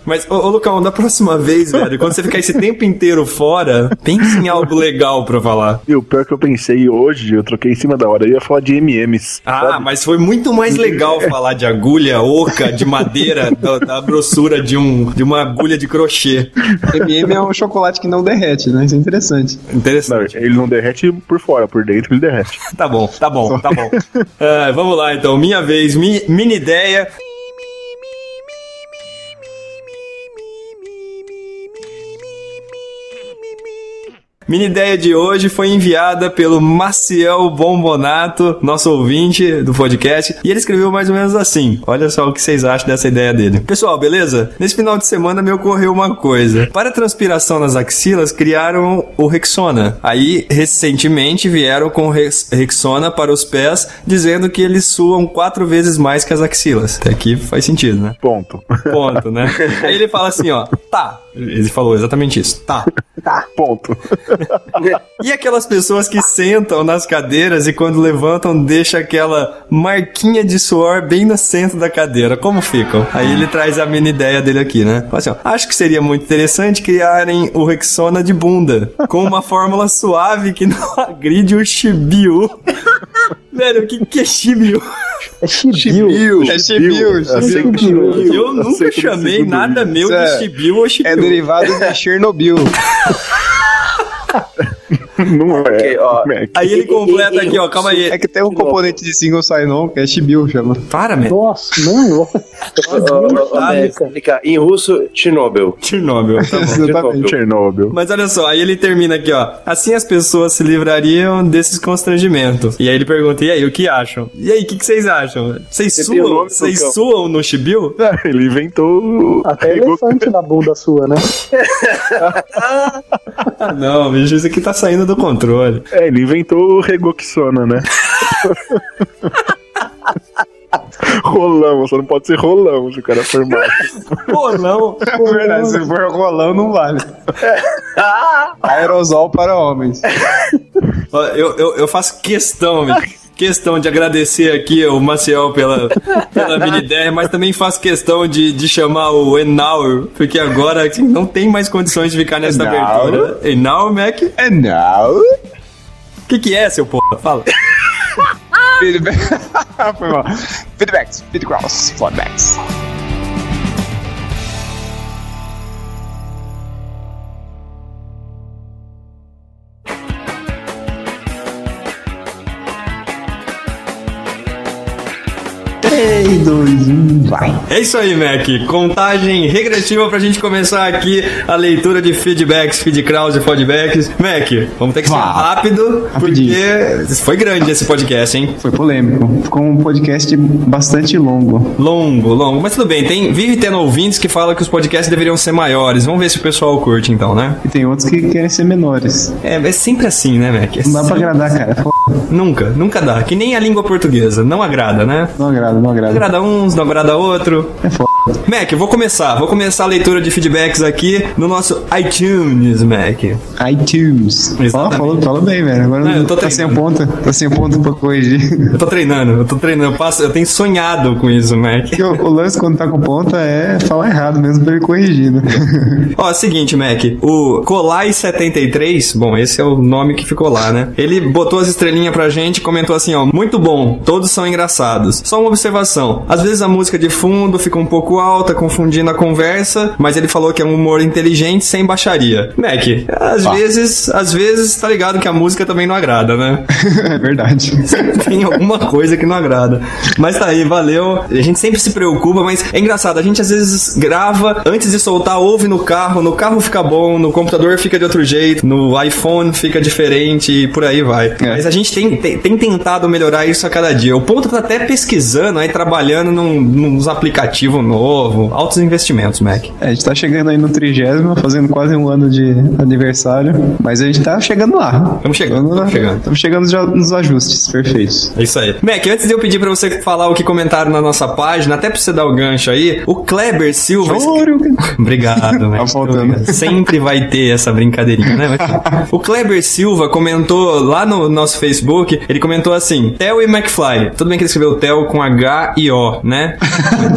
Mas, ô, ô Lucão, da próxima vez, velho, quando você ficar esse tempo inteiro fora, pense em algo legal pra falar. E o pior que eu pensei hoje, eu troquei em cima da hora, eu ia falar de MMs. Ah, sabe? mas foi muito mais legal falar de agulha oca, de madeira, da, da grossura de, um, de uma agulha de crochê. MM é um chocolate que não derrete, né? Isso é interessante. Interessante. Não, ele não derrete por fora, por dentro ele derrete. tá bom, tá bom, tá bom. Uh, vamos lá então, minha vez, mi, mini ideia. Minha ideia de hoje foi enviada pelo Maciel Bombonato, nosso ouvinte do podcast, e ele escreveu mais ou menos assim. Olha só o que vocês acham dessa ideia dele. Pessoal, beleza? Nesse final de semana me ocorreu uma coisa. Para transpiração nas axilas, criaram o Rexona. Aí, recentemente, vieram com Rexona para os pés, dizendo que eles suam quatro vezes mais que as axilas. Até aqui faz sentido, né? Ponto. Ponto, né? Aí ele fala assim, ó, tá. Ele falou exatamente isso. Tá. Tá. Ponto. e aquelas pessoas que sentam nas cadeiras e quando levantam deixa aquela marquinha de suor bem no centro da cadeira. Como ficam? Aí ele traz a mini ideia dele aqui, né? Assim, ó, acho que seria muito interessante criarem o Rexona de bunda com uma fórmula suave que não agride o chibio. Velho, o que, que é chibio? É chibio. É chibio. É Eu nunca chamei nada meu de chibio ou chibio. É derivado de Chernobyl. Não é. Okay, ó, aí ele completa aqui, ó, calma aí. É que tem um componente de single sign-on, que é Shibil, chama. Para, man. Nossa, não. Explicar. Em russo, Chernobyl. Chernobyl, tá Exatamente, Chernobyl. Mas olha só, aí ele termina aqui, ó. Assim as pessoas se livrariam desses constrangimentos. E aí ele pergunta, e aí, o que acham? E aí, o que, que vocês acham? Vocês suam, vocês suam no Shibil? É, ele inventou... Até elefante na bunda sua, né? não, bicho, isso aqui tá saindo do controle. É, ele inventou o Regoxona, né? rolão, só não pode ser rolão se o cara for macho. rolão? É verdade, se for rolão não vale. Aerosol para homens. Eu, eu, eu faço questão, questão de agradecer aqui o Maciel pela, pela mini ideia, mas também faço questão de, de chamar o Enau, porque agora assim, não tem mais condições de ficar nessa abertura. Enau, Mac? Enau? O que, que é, seu porra? Fala. Feedback. Foi mal. Feedbacks, feedbacks, feedbacks. Três, dois, um, vai. É isso aí, Mac. Contagem regressiva pra gente começar aqui a leitura de feedbacks, feedcrowds e feedbacks. Mac, vamos ter que ser rápido, Rapidinho. porque foi grande esse podcast, hein? Foi polêmico. Ficou um podcast bastante longo. Longo, longo. Mas tudo bem, tem, vive tendo ouvintes que falam que os podcasts deveriam ser maiores. Vamos ver se o pessoal curte então, né? E tem outros que querem ser menores. É, é sempre assim, né, Mac? É não dá pra agradar, cara. Nunca, nunca dá. Que nem a língua portuguesa. Não agrada, né? Não agrada, não agrada. Agrada uns, não agrada outro. É foda. Mac, eu vou começar. Vou começar a leitura de feedbacks aqui no nosso iTunes, Mac. iTunes. Ó, oh, falou, falou bem, velho. Agora não, eu tô tá sem ponta. Tá sem ponta pra corrigir. Eu tô treinando, eu tô treinando. Eu, passo, eu tenho sonhado com isso, Mac. O, o, lance quando tá com ponta é falar errado mesmo pra ele corrigir, né? Ó, seguinte, Mac. O Colai73, bom, esse é o nome que ficou lá, né? Ele botou as estrelinhas pra gente e comentou assim, ó. Muito bom, todos são engraçados. Só uma observação. Às vezes a música de fundo fica um pouco alta, confundindo a conversa, mas ele falou que é um humor inteligente sem baixaria. Mac, às ah. vezes, às vezes tá ligado que a música também não agrada, né? é verdade. Tem alguma coisa que não agrada. Mas tá aí, valeu. A gente sempre se preocupa, mas é engraçado, a gente às vezes grava, antes de soltar, ouve no carro, no carro fica bom, no computador fica de outro jeito, no iPhone fica diferente e por aí vai. É. Mas a gente tem, tem, tem, tentado melhorar isso a cada dia. O ponto tá até pesquisando aí, trabalhando num, nos aplicativos novos novo, altos investimentos, Mac. É, a gente tá chegando aí no trigésimo, fazendo quase um ano de aniversário, mas a gente tá chegando lá. Estamos chegando, estamos chegando. Estamos chegando já nos ajustes perfeitos. É isso aí. Mac, antes de eu pedir pra você falar o que comentaram na nossa página, até pra você dar o gancho aí, o Kleber Silva... Choro. Obrigado, Mac. tá Sempre vai ter essa brincadeirinha, né? o Kleber Silva comentou lá no nosso Facebook, ele comentou assim, Theo e McFly. Tudo bem que ele escreveu Theo com H e O, né?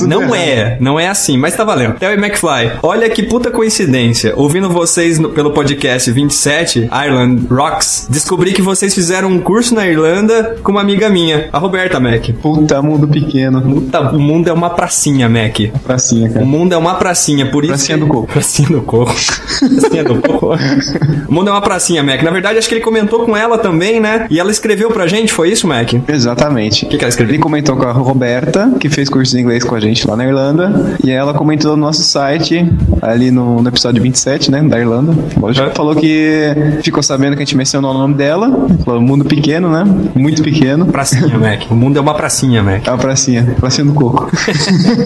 Não é. Não é assim, mas tá valendo. E McFly, olha que puta coincidência. Ouvindo vocês no, pelo podcast 27, Ireland Rocks, descobri que vocês fizeram um curso na Irlanda com uma amiga minha, a Roberta Mac. Puta, mundo pequeno. Puta, o mundo é uma pracinha, Mac. Pracinha, cara. O mundo é uma pracinha, por isso. Pracinha do coco. Pracinha do coco. pracinha do coco. o mundo é uma pracinha, Mac. Na verdade, acho que ele comentou com ela também, né? E ela escreveu pra gente, foi isso, Mac? Exatamente. O que, que ela escreveu? Ele comentou com a Roberta, que fez curso de inglês com a gente lá na Irlanda Irlanda e ela comentou no nosso site, ali no, no episódio 27, né, da Irlanda. Lógico, falou que ficou sabendo que a gente mencionou o nome dela. Falou, mundo pequeno, né? Muito pequeno. Pracinha, Mac. O mundo é uma pracinha, Mac. É uma pracinha, pracinha do coco.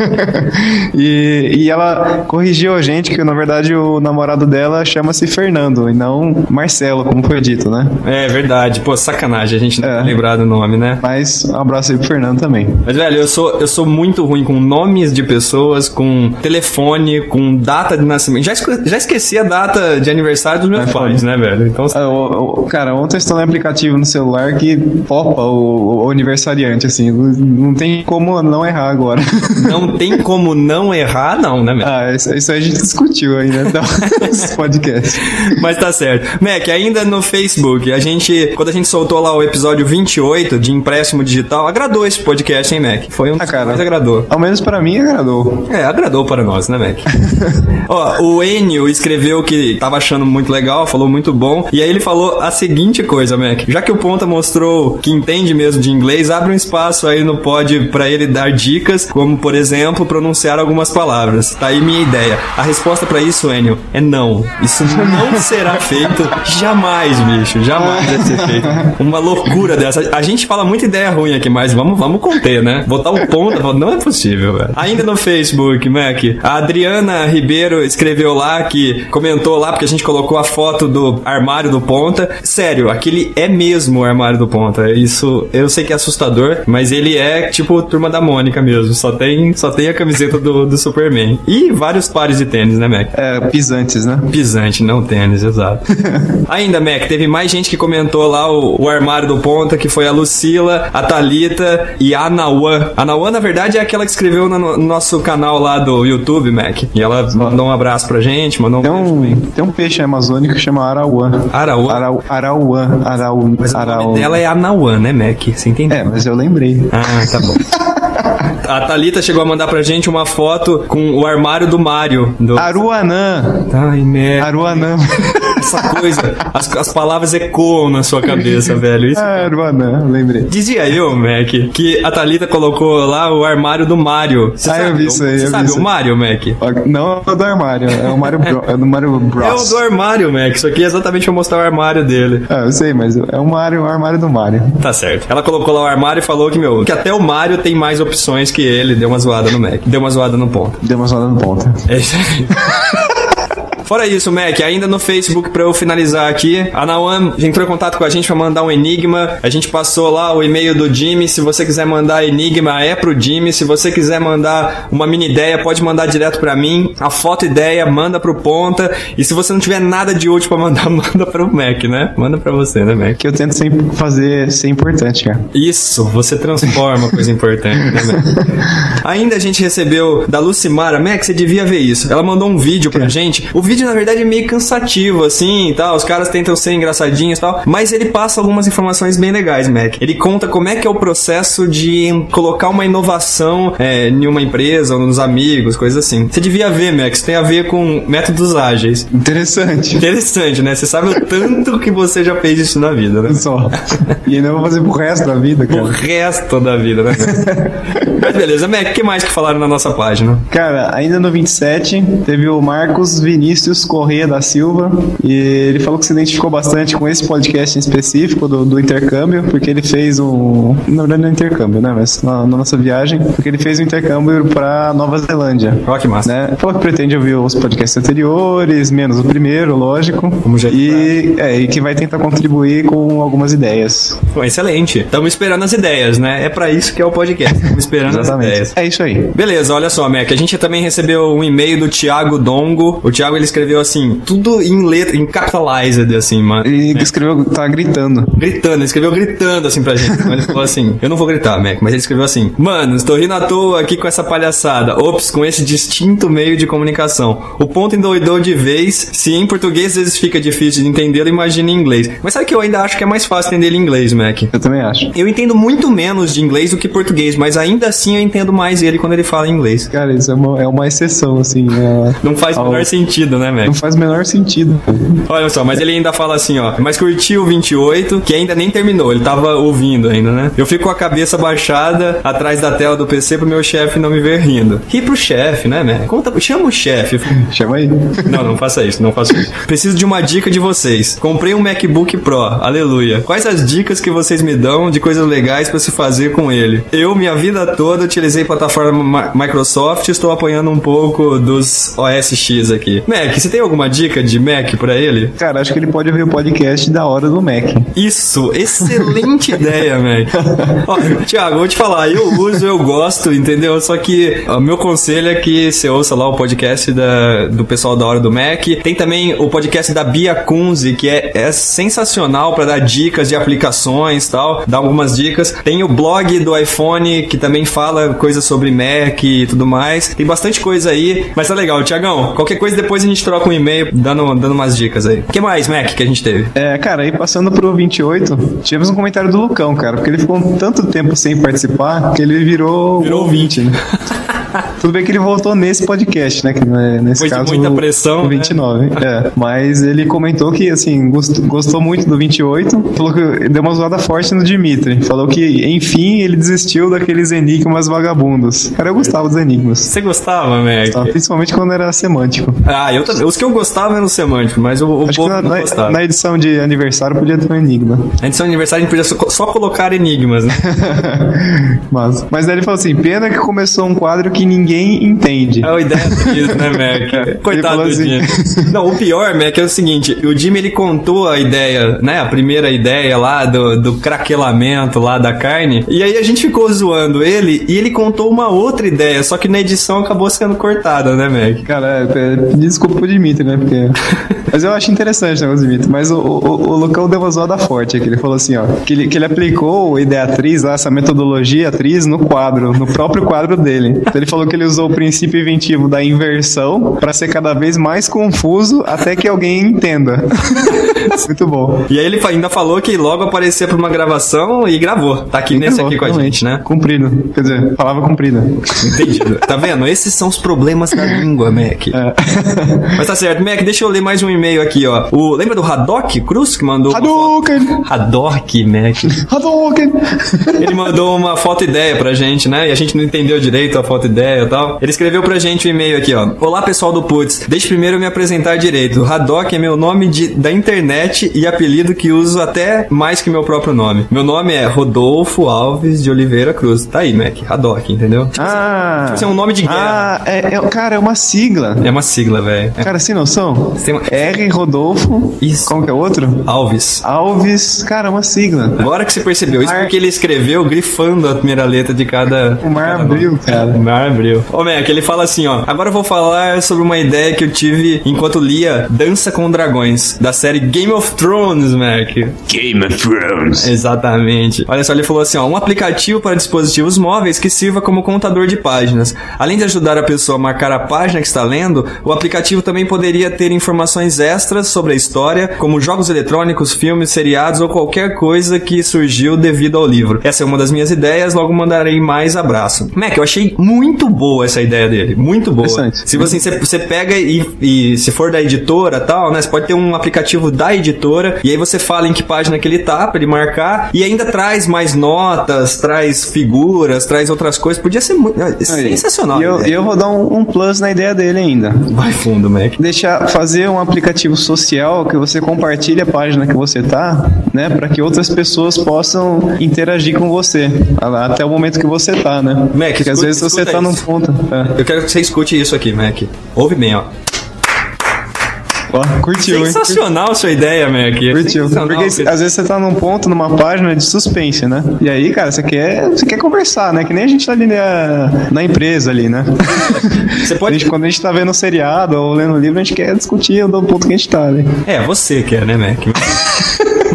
e, e ela corrigiu a gente que, na verdade, o namorado dela chama-se Fernando e não Marcelo, como foi dito, né? É verdade. Pô, sacanagem a gente não é. lembrar do nome, né? Mas um abraço aí pro Fernando também. Mas, velho, eu sou, eu sou muito ruim com nomes de pessoas, com telefone, com data de nascimento. Já, já esqueci a data de aniversário dos meus é, pais, né, velho? Então, é, cara, ontem eu instalei um aplicativo no celular que popa o, o aniversariante, assim. Não tem como não errar agora. Não tem como não errar, não, né, Mac? Ah, isso, isso a gente discutiu aí, né? Então, podcast. Mas tá certo. Mac, ainda no Facebook, a gente, quando a gente soltou lá o episódio 28 de empréstimo digital, agradou esse podcast, hein, Mac? Foi um ah, cara, mais agradou. Ao menos para mim agradou. É, agradou para nós, né, Mac? Ó, o Enio escreveu que tava achando muito legal, falou muito bom, e aí ele falou a seguinte coisa, Mac. Já que o Ponta mostrou que entende mesmo de inglês, abre um espaço aí no pod para ele dar dicas, como por exemplo, pronunciar algumas palavras. Tá aí minha ideia. A resposta para isso, Enio, é não. Isso não será feito jamais, bicho. Jamais vai ser feito. Uma loucura dessa. A gente fala muita ideia ruim aqui, mas vamos, vamos conter, né? Botar o ponto, não é possível, velho. Ainda no Facebook, Mac, a Adriana Ribeiro escreveu lá que comentou lá porque a gente colocou a foto do armário do Ponta. Sério, aquele é mesmo o armário do Ponta. Isso eu sei que é assustador, mas ele é tipo turma da Mônica mesmo. Só tem, só tem a camiseta do, do Superman. E vários pares de tênis, né, Mac? É, pisantes, né? Pisante, não tênis, exato. Ainda, Mac, teve mais gente que comentou lá o, o armário do Ponta, que foi a Lucila, a Talita e a Nauã. A Nauã, na verdade, é aquela que escreveu no, no nosso canal lá do YouTube, Mac. E ela mandou um abraço pra gente, mandou um tem um, tem um peixe amazônico que chama Arauã. Arauã? Arau, Arauã. Arau, mas Arau... o nome dela é Anauã, né, Mac? Você entendeu? É, mas eu lembrei. Ah, tá bom. A Thalita chegou a mandar pra gente uma foto com o armário do Mario. Do... Aruanã. Ai, merda. Aruanã. Essa coisa, as, as palavras ecoam na sua cabeça, velho. Isso, ah, Aruanã, lembrei. Dizia eu, Mac, que a Thalita colocou lá o armário do Mario. Você ah, sabe, eu vi isso aí. Você sabe o Mario, Mac? Não é do armário, é o Mario, Bro, é do Mario Bros. É o do armário, Mac. Isso aqui é exatamente pra mostrar o armário dele. Ah, eu sei, mas é o Mario, o armário do Mario. Tá certo. Ela colocou lá o armário e falou que, meu, que até o Mario tem mais opções que ele. Deu uma zoada no Mac. Deu uma zoada no ponto. Deu uma zoada no ponto. É isso aí. Fora isso, Mac, ainda no Facebook para eu finalizar aqui, a Nawan entrou em contato com a gente para mandar um enigma. A gente passou lá o e-mail do Jimmy. Se você quiser mandar enigma, é pro Jimmy. Se você quiser mandar uma mini ideia, pode mandar direto para mim. A foto ideia, manda pro Ponta. E se você não tiver nada de útil para mandar, manda pro Mac, né? Manda para você, né, Mac? Que eu tento sempre fazer ser importante, cara. Isso, você transforma coisa importante, né, Mac? ainda a gente recebeu da Lucimara, Mac, você devia ver isso. Ela mandou um vídeo pra é. gente. O vídeo vídeo, na verdade, é meio cansativo, assim, e tal. Os caras tentam ser engraçadinhos e tal. Mas ele passa algumas informações bem legais, Mac. Ele conta como é que é o processo de colocar uma inovação é, em uma empresa ou nos amigos, coisas assim. Você devia ver, Mac. Isso tem a ver com métodos ágeis. Interessante. Interessante, né? Você sabe o tanto que você já fez isso na vida, né? Só. E ainda vou fazer pro resto da vida, cara. O resto da vida, né? Mas beleza, Mac, o que mais que falaram na nossa página? Cara, ainda no 27, teve o Marcos Vinícius Correia da Silva e ele falou que se identificou bastante com esse podcast em específico do, do intercâmbio, porque ele fez um. Na verdade, não é intercâmbio, né? Mas na, na, nossa viagem, porque ele fez um intercâmbio pra Nova Zelândia. Olha que massa. Né? Falou que pretende ouvir os podcasts anteriores, menos o primeiro, lógico. Como já e, é, e que vai tentar contribuir com algumas ideias. Bom, excelente. Estamos esperando as ideias, né? É para isso que é o podcast. Estamos esperando ideias. É isso aí. Beleza, olha só, Mac. A gente também recebeu um e-mail do Thiago Dongo. O Thiago ele escreveu assim, tudo em letra, em capitalized, assim, mano. Ele né? escreveu, tá gritando. Gritando, ele escreveu gritando, assim, pra gente. Mas ele falou assim, eu não vou gritar, Mac, mas ele escreveu assim, mano, estou rindo à toa aqui com essa palhaçada. Ops, com esse distinto meio de comunicação. O ponto endoidou de vez, se em português às vezes fica difícil de entender, imagina em inglês. Mas sabe que eu ainda acho que é mais fácil entender ele em inglês, Mac? Eu também acho. Eu entendo muito menos de inglês do que português, mas ainda assim assim eu entendo mais ele quando ele fala inglês. Cara, isso é uma, é uma exceção, assim. É... Não faz o menor sentido, né, Mac? Não faz o menor sentido. Olha só, mas ele ainda fala assim, ó. Mas curtiu o 28, que ainda nem terminou, ele tava ouvindo ainda, né? Eu fico com a cabeça baixada atrás da tela do PC pro meu chefe não me ver rindo. Ri pro chefe, né, Mac? Conta, chama o chefe. Chama aí. Não, não faça isso, não faça isso. Preciso de uma dica de vocês. Comprei um MacBook Pro, aleluia. Quais as dicas que vocês me dão de coisas legais para se fazer com ele? Eu, minha vida toda, utilizei plataforma Microsoft estou apanhando um pouco dos OS X aqui. Mac, você tem alguma dica de Mac para ele? Cara, acho que ele pode ouvir o podcast da hora do Mac. Isso, excelente ideia, Mac. Ó, Thiago, vou te falar, eu uso, eu gosto, entendeu? Só que o meu conselho é que você ouça lá o podcast da, do pessoal da hora do Mac. Tem também o podcast da Bia Kunze, que é, é sensacional para dar dicas de aplicações tal, dar algumas dicas. Tem o blog do iPhone, que também fala coisas sobre Mac e tudo mais. Tem bastante coisa aí, mas tá legal. Tiagão, qualquer coisa depois a gente troca um e-mail dando, dando umas dicas aí. O que mais, Mac, que a gente teve? É, cara, aí passando pro 28, tivemos um comentário do Lucão, cara, porque ele ficou tanto tempo sem participar que ele virou, virou 20, né? Tudo bem que ele voltou nesse podcast, né? Que é, nesse Foi caso, de muita pressão. O 29. Né? É. Mas ele comentou que, assim, gostou, gostou muito do 28. Falou que deu uma zoada forte no Dimitri. Falou que, enfim, ele desistiu daqueles enigmas vagabundos. Cara, eu gostava dos enigmas. Você gostava, Mac? Gostava, principalmente quando era semântico. Ah, eu também. Os que eu gostava eram semânticos, mas o, o povo na, não gostava. Na edição de aniversário podia ter um enigma. Na edição de aniversário a gente podia só, só colocar enigmas, né? mas, mas daí ele falou assim: pena que começou um quadro que ninguém entende. É a ideia disso, né, Mac? Coitado do assim. Jimmy. Não, o pior, Mac, é o seguinte: o Jimmy ele contou a ideia, né? A primeira ideia lá do, do craquelamento lá da carne. E aí a gente ficou zoando ele e ele contou uma outra ideia, só que na edição acabou sendo cortada, né, Mac? Cara, é, é, desculpa pro Dimitri, né? Porque. Mas eu acho interessante o negócio do Dimitri. Mas o, o, o Lucão deu uma zoada forte aqui. Ele falou assim, ó, que ele, que ele aplicou a ideia atriz lá, essa metodologia atriz no quadro, no próprio quadro dele. Então ele falou que ele usou o princípio inventivo da inversão para ser cada vez mais confuso até que alguém entenda. Muito bom. E aí ele ainda falou que logo aparecia pra uma gravação e gravou. Tá aqui e nesse gravou, aqui com realmente. a gente, né? Cumprido. Quer dizer, palavra cumprida. Entendido. Tá vendo? Esses são os problemas da língua, Mac. É. Mas tá certo. Mac, deixa eu ler mais um e-mail aqui, ó. O, lembra do Haddock Cruz que mandou. Hadouken! Haddock, Mac. Hadouken! Ele mandou uma foto ideia pra gente, né? E a gente não entendeu direito a foto ideia e tal. Ele escreveu pra gente um e-mail aqui, ó. Olá, pessoal do Putz. Deixe primeiro eu me apresentar direito. Haddock é meu nome de, da internet e apelido que uso até mais que meu próprio nome. Meu nome é Rodolfo Alves de Oliveira Cruz. Tá aí, Mac. Haddock, entendeu? Ah! Tipo, é um nome de guerra. Ah, é, é, cara, é uma sigla. É uma sigla, velho. É. Cara, sem noção? Uma... R Rodolfo. Isso. Como que é outro? Alves. Alves. Cara, é uma sigla. Agora que você percebeu. Isso Mar... porque ele escreveu grifando a primeira letra de cada. O mar abriu, cara. O mar abriu. Ô, Mac, ele fala assim, ó. Agora eu vou falar sobre uma ideia que eu tive enquanto lia Dança com Dragões, da série Game of Thrones, Mac. Game of Thrones. Exatamente. Olha só, ele falou assim, ó. Um aplicativo para dispositivos móveis que sirva como contador de páginas. Além de ajudar a pessoa a marcar a página que está lendo, o aplicativo também poderia ter informações extras sobre a história, como jogos eletrônicos, filmes, seriados ou qualquer coisa que surgiu devido ao livro. Essa é uma das minhas ideias, logo mandarei mais abraço. Mac, eu achei muito boa essa ideia dele, muito boa. Se você, assim, você pega e, e se for da editora tal, né, você pode ter um aplicativo da editora e aí você fala em que página que ele tá pra ele marcar e ainda traz mais notas, traz figuras, traz outras coisas. Podia ser muito, é, sensacional. E eu, eu vou dar um, um, plus na ideia dele ainda. Vai fundo, Mac. Deixar fazer um aplicativo social que você compartilhe a página que você tá, né, para que outras pessoas possam interagir com você até o momento que você tá, né? Mac, Porque escuta, às vezes você tá num ponto. É. Eu quero que você escute isso aqui, Mac. Ouve bem, ó. Ó, curtiu, Sensacional hein? sua ideia, Mac. Curtiu. Porque às vezes você tá num ponto, numa página de suspense, né? E aí, cara, você quer, você quer conversar, né? Que nem a gente tá ali na, na empresa ali, né? Você pode... A gente, quando a gente tá vendo um seriado ou lendo um livro, a gente quer discutir do ponto que a gente tá ali. É, você quer, né, Mac?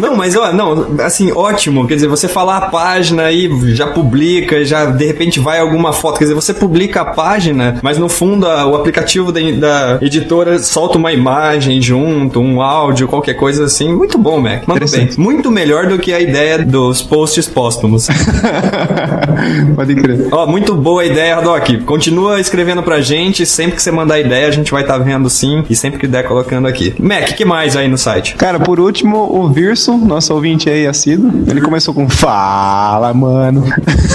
Não, mas ó, não, assim, ótimo. Quer dizer, você falar a página aí, já publica, já de repente vai alguma foto. Quer dizer, você publica a página, mas no fundo a, o aplicativo da, da, editora solta uma imagem junto, um áudio, qualquer coisa assim. Muito bom, Mac. Manda bem. Muito melhor do que a ideia dos posts póstumos. Pode crer. Ó, muito boa ideia, Doc. Continua escrevendo pra gente. Sempre que você mandar ideia, a gente vai estar tá vendo sim. E sempre que der, colocando aqui. Mac, o que mais aí no site? Cara, por último, o Virso, nosso ouvinte aí assíduo, ele começou com Fala, mano.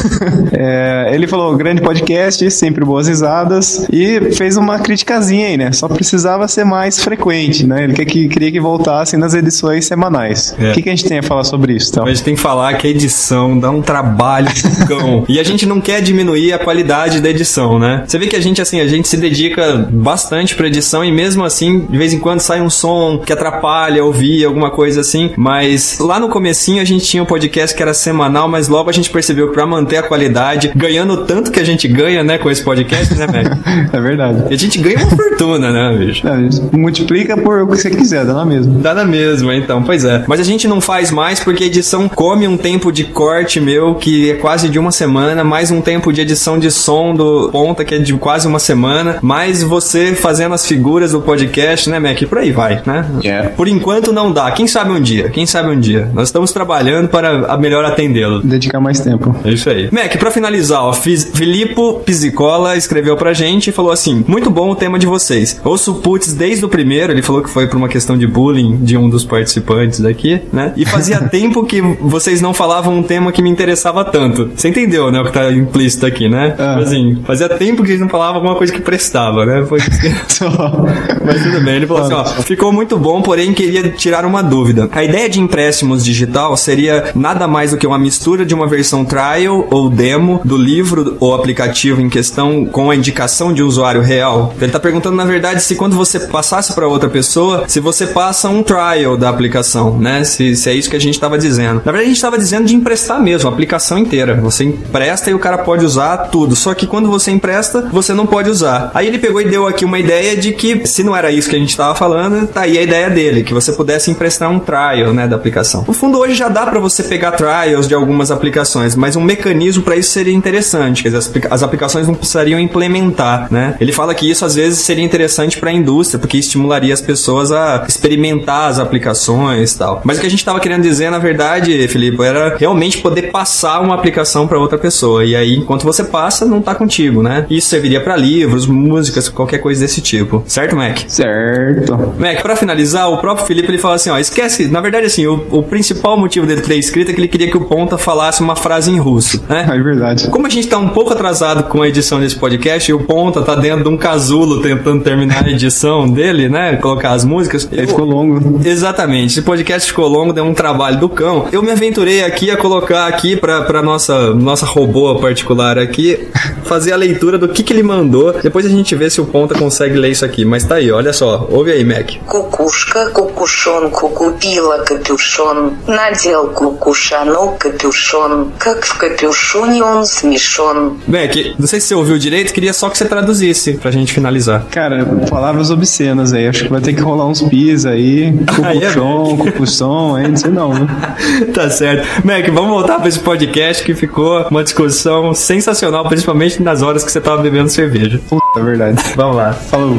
é, ele falou, grande podcast, sempre boas risadas. E fez uma criticazinha aí, né? Só precisava ser mais frequente, né? Ele quer que, queria que voltassem nas edições semanais. É. O que, que, a gente tem a falar sobre isso, então? A gente tem que falar que a edição dá um trabalho cão. e a gente não quer diminuir a qualidade da edição, né? Você vê que a gente, assim, a gente se dedica bastante pra edição e mesmo assim, de vez em quando sai um som que atrapalha ouvir, alguma coisa assim. Mas lá no comecinho a gente tinha um podcast que era semanal, mas logo a gente percebeu que pra manter a qualidade, ganhando tanto que a gente ganha, né, com esse podcast, né, velho? é verdade. E a gente ganha uma fortuna, né, bicho? É, multiplica por o que você quiser, dá na mesma. Dá na mesma, então, pois é. Mas a gente não faz mais porque a edição come um tempo de corte meu, que é quase de uma semana, mais um tempo de edição de som do Ponta, que é de quase uma semana, mais você fazendo as figuras do podcast, né, Mac? Por aí vai, né? Yeah. Por enquanto não dá. Quem sabe um dia? Quem sabe um dia? Nós estamos trabalhando para melhor atendê-lo. Dedicar mais tempo. É isso aí. Mac, pra finalizar, ó, Filipe Pisicola escreveu pra gente e falou assim: Muito bom o tema de vocês. Ouço Putz desde o primeiro, ele falou que foi por uma questão de bullying de um dos participantes daqui, né? E fazia tempo que vocês não falavam um tema que me interessava tanto. Você entendeu, né? O que tá implícito aqui, né? Ah. Assim, fazia tempo que eles não falavam alguma coisa que prestava, né? Foi Mas tudo bem. Ele falou assim: ó, ficou muito bom, porém queria tirar uma dúvida. A ideia de empréstimos digital seria nada mais do que uma mistura de uma versão trial ou demo do livro ou aplicativo em questão com a indicação de usuário real. Ele está perguntando, na verdade, se quando você passasse para outra pessoa, se você passa um trial da aplicação, né? Se, se é isso que a gente estava dizendo. Na verdade, a gente estava dizendo de emprestar mesmo, a aplicação inteira. Você empresta e o cara pode usar tudo. Só que quando você empresta, você não pode usar. Aí ele pegou e deu aqui uma ideia de que, se não era isso que a gente estava falando, tá aí a ideia dele, que você pudesse emprestar um trial, né, da aplicação. No fundo, hoje já dá para você pegar trials de algumas aplicações, mas um mecanismo para isso seria interessante. Quer dizer, as, aplicações não precisariam implementar, né? Ele fala que isso às vezes seria interessante para a indústria, porque estimularia as pessoas a experimentar as aplicações e tal. Mas o que a gente estava querendo dizer, na verdade, Felipe, era realmente poder passar uma aplicação para outra pessoa. E aí, enquanto você passa, não tá contigo, né? Isso serviria para livros, músicas, qualquer coisa desse tipo. Certo, Mac? Certo. Mac, para finalizar, o próprio Felipe ele fala assim, ó, esquece, na verdade assim, o, o principal motivo dele ter escrito é que ele queria que o Ponta falasse uma frase em russo, né? É verdade. Como a gente tá um pouco atrasado com a edição desse podcast e o Ponta tá dentro de um casulo tentando terminar a edição dele, né? Colocar as músicas. Ele eu... ficou longo. Exatamente. Esse podcast ficou longo, deu um trabalho do cão. Eu me aventurei aqui a colocar aqui pra, pra nossa, nossa robô particular aqui, fazer a leitura do que, que ele mandou. Depois a gente vê se o Ponta consegue ler isso aqui. Mas tá aí, olha só. Ouve aí, Mac. Cucusca, cucuchonco, cupila, capuchon, nadel, cucuchano, capuchon, cacfcapuchone, on michon. Mac, não sei se você ouviu direito, queria só que você traduzisse pra gente finalizar. Cara, palavras obscenas aí. Acho que vai ter que rolar uns pis aí. Cucuchon, é cucuchon, aí não sei não, né? tá certo. Mac, vamos voltar pra esse podcast que ficou uma discussão sensacional, principalmente nas horas que você tava bebendo cerveja. Puta, é verdade. Vamos lá. Falou.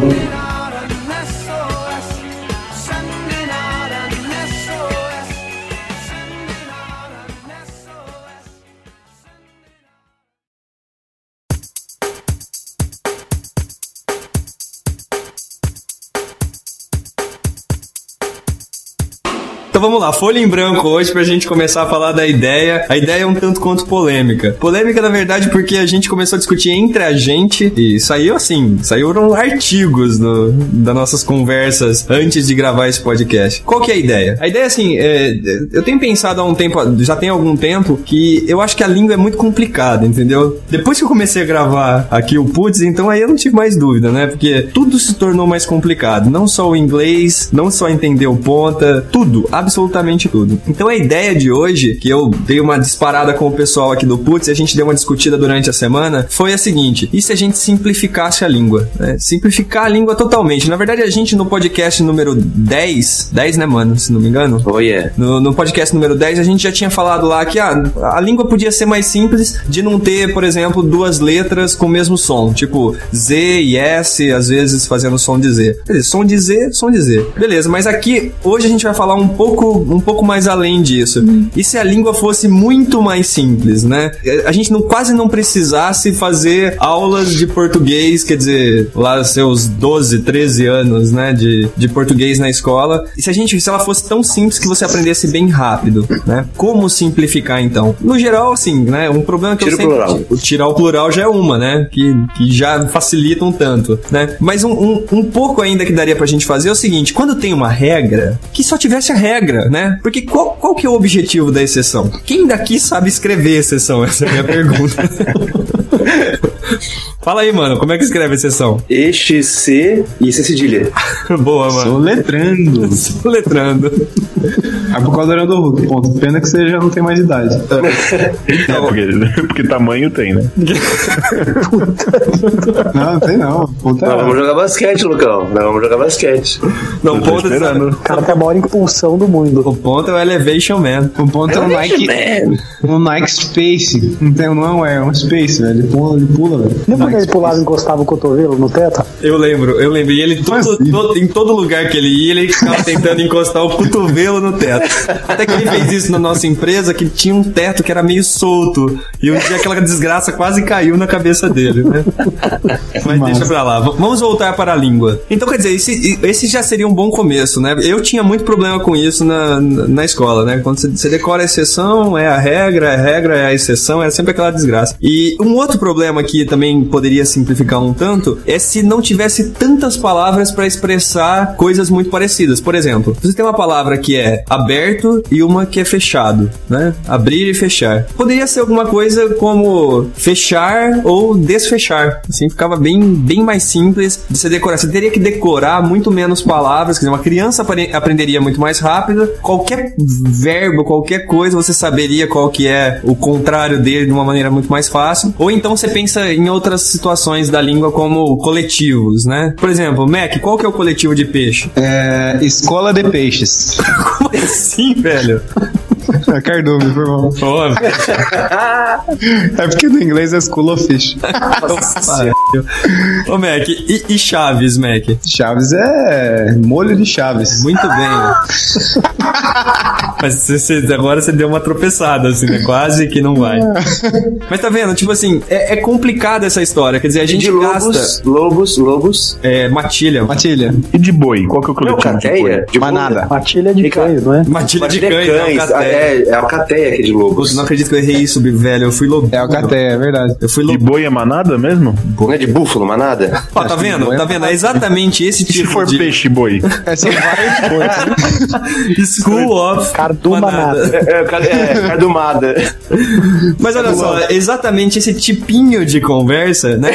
Então vamos lá, folha em branco hoje pra gente começar a falar da ideia. A ideia é um tanto quanto polêmica. Polêmica, na verdade, porque a gente começou a discutir entre a gente e saiu assim, saíram artigos no, das nossas conversas antes de gravar esse podcast. Qual que é a ideia? A ideia, assim, é, eu tenho pensado há um tempo, já tem algum tempo, que eu acho que a língua é muito complicada, entendeu? Depois que eu comecei a gravar aqui o Putz, então aí eu não tive mais dúvida, né? Porque tudo se tornou mais complicado. Não só o inglês, não só entender o ponta, tudo, absolutamente tudo. Então a ideia de hoje, que eu dei uma disparada com o pessoal aqui do Putz e a gente deu uma discutida durante a semana, foi a seguinte: e se a gente simplificasse a língua? Né? Simplificar a língua totalmente. Na verdade, a gente no podcast número 10, 10 né, mano? Se não me engano. Oh, yeah. No, no podcast número 10, a gente já tinha falado lá que ah, a língua podia ser mais simples de não ter, por exemplo, duas letras com o mesmo som. Tipo, Z e S, às vezes fazendo som de Z. Quer dizer, som de Z, som de Z. Beleza, mas aqui, hoje a gente vai falar um pouco, um pouco mais além disso. E se a língua fosse muito mais simples, né? A gente não, quase não precisasse fazer aulas de português, quer dizer, lá seus 12, 13 anos, né, de, de português na escola. E se a gente, se ela fosse tão simples que você aprendesse bem rápido, né? Como simplificar então? No geral, assim, né, um problema que Tira eu sempre... o plural. Tirar o plural já é uma, né? Que, que já facilita um tanto, né? Mas um, um, um pouco ainda que daria pra gente fazer é o seguinte, quando tem uma regra, que só tivesse a regra, né? Porque qual, qual que é o objetivo da exceção? Quem daqui sabe escrever exceção? Essa é a minha pergunta. Fala aí, mano, como é que escreve exceção? Este C e C cedilha. Boa, mano. Soletrando. Soletrando. É por causa do Hulk, ponto. Pena que você já não tem mais idade. É, porque, porque tamanho tem, né? Não, não tem não. Puta Nós vamos jogar basquete, Lucão. Nós vamos jogar basquete. Não, esperando. O cara tem a maior impulsão do mundo. o ponto é o Elevation Man. O ponto é um Nike. Um Nike Space. Não, tem, não é, é um Space, velho. Ele pula, ele pula velho. Lembra Nike ele pulava e encostava o cotovelo no teto? Eu lembro, eu lembro. E ele, todo, todo- em todo lugar que ele ia, ele ficava tentando encostar o cotovelo no teto. Até que ele fez isso na nossa empresa, que tinha um teto que era meio solto. E um dia aquela desgraça quase caiu na cabeça dele, né? Mas deixa pra lá. Vamos voltar para a língua. Então, quer dizer, esse, esse já seria um bom começo, né? Eu tinha muito problema com isso na, na, escola, né? Quando você, você decora a exceção, é a regra, a regra é a exceção, é sempre aquela desgraça. E um outro problema que também poderia simplificar um tanto é se não tivesse tantas palavras para expressar coisas muito parecidas. Por exemplo, você tem uma palavra que é aberto e uma que é fechado, né? Abrir e fechar. Poderia ser alguma coisa como fechar ou desfechar. Assim, ficava bem, bem mais simples de você decorar. Você teria que decorar muito menos palavras. Quer dizer, uma criança apre- aprenderia muito mais rápido. Qualquer verbo, qualquer coisa, você saberia qual que é o contrário dele de uma maneira muito mais fácil. Ou então você pensa em outras situações da língua como coletivos, né? Por exemplo, Mac, qual que é o coletivo de peixe? É, escola de Peixes. Como assim, velho? É Cardume, por favor. É porque no inglês é School of Fish. Ô, Mac, e, e Chaves, Mac? Chaves é molho de chaves. Muito bem. né? Mas você, agora você deu uma tropeçada, assim, né? Quase que não vai. Mas tá vendo? Tipo assim, é, é complicada essa história. Quer dizer, a gente de lobos, gasta. lobos, lobos. É, matilha. Matilha. E de boi? Qual que é o coletivo de boi? cateia? De Manada. Matilha de cães, não é? Matilha de cães, cães. é, ah, É, é a cateia aqui de lobos. Não acredito que eu errei isso, velho. Eu fui lobo. É o caté, é verdade. Eu fui De lobo. boi é manada mesmo? Não é de búfalo, manada? Ó, tá vendo? é Tá vendo? É exatamente esse E se tipo for de peixe boi? É só vai School of Cardumanada. É, é, é cardumada. Mas olha só, é exatamente esse tipinho de conversa, né?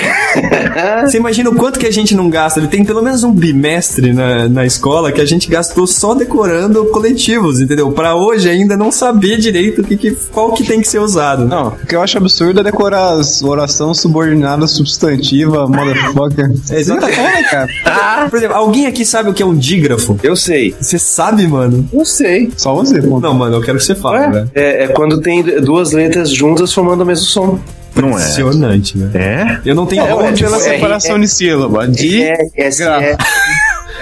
Você imagina o quanto que a gente não gasta? Ele tem pelo menos um bimestre na, na escola que a gente gastou só decorando coletivos, entendeu? Pra hoje ainda não saber direito o que, que- qual que tem que ser usado. Não, o que eu acho absurdo é decorar as oração subordinada substantiva, motherfucker. É exatamente. Cara. Por exemplo, alguém aqui sabe o que é um dígrafo? Eu sei. Você sabe, mano? Eu sei. Só você, pô. Não, mano, eu quero que você fale, velho. É, é quando tem duas letras juntas formando o mesmo som. Não é. Impressionante, velho. É? Eu não tenho É, como é, tipo, Pela é, separação é- de sílaba. De, É, S, é.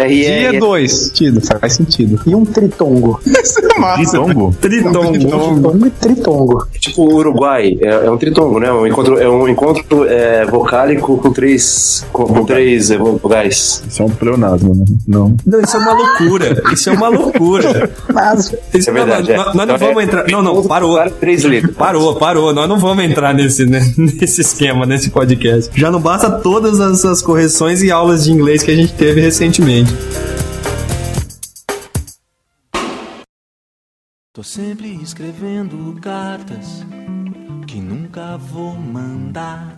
E, é dois. Sentido, faz sentido. E um tritongo. Isso é massa. De tongo? Tritongo. Tritongo e tritongo. Tipo o Uruguai, é, é um tritongo, né? Um encontro, é um encontro é, vocálico com três, com, com três é, vogais. Isso é um pleonasmo, né? Não. Não, isso é uma loucura. Isso é uma loucura. Mas Isso, É verdade. Não, é. nós, nós não Então, vamos é entrar. Não, não, parou. Três letras. Parou, parou. Nós não vamos entrar nesse, né, nesse esquema, nesse podcast. Já não basta todas as, as correções e aulas de inglês que a gente teve recentemente. Tô sempre escrevendo cartas que nunca vou mandar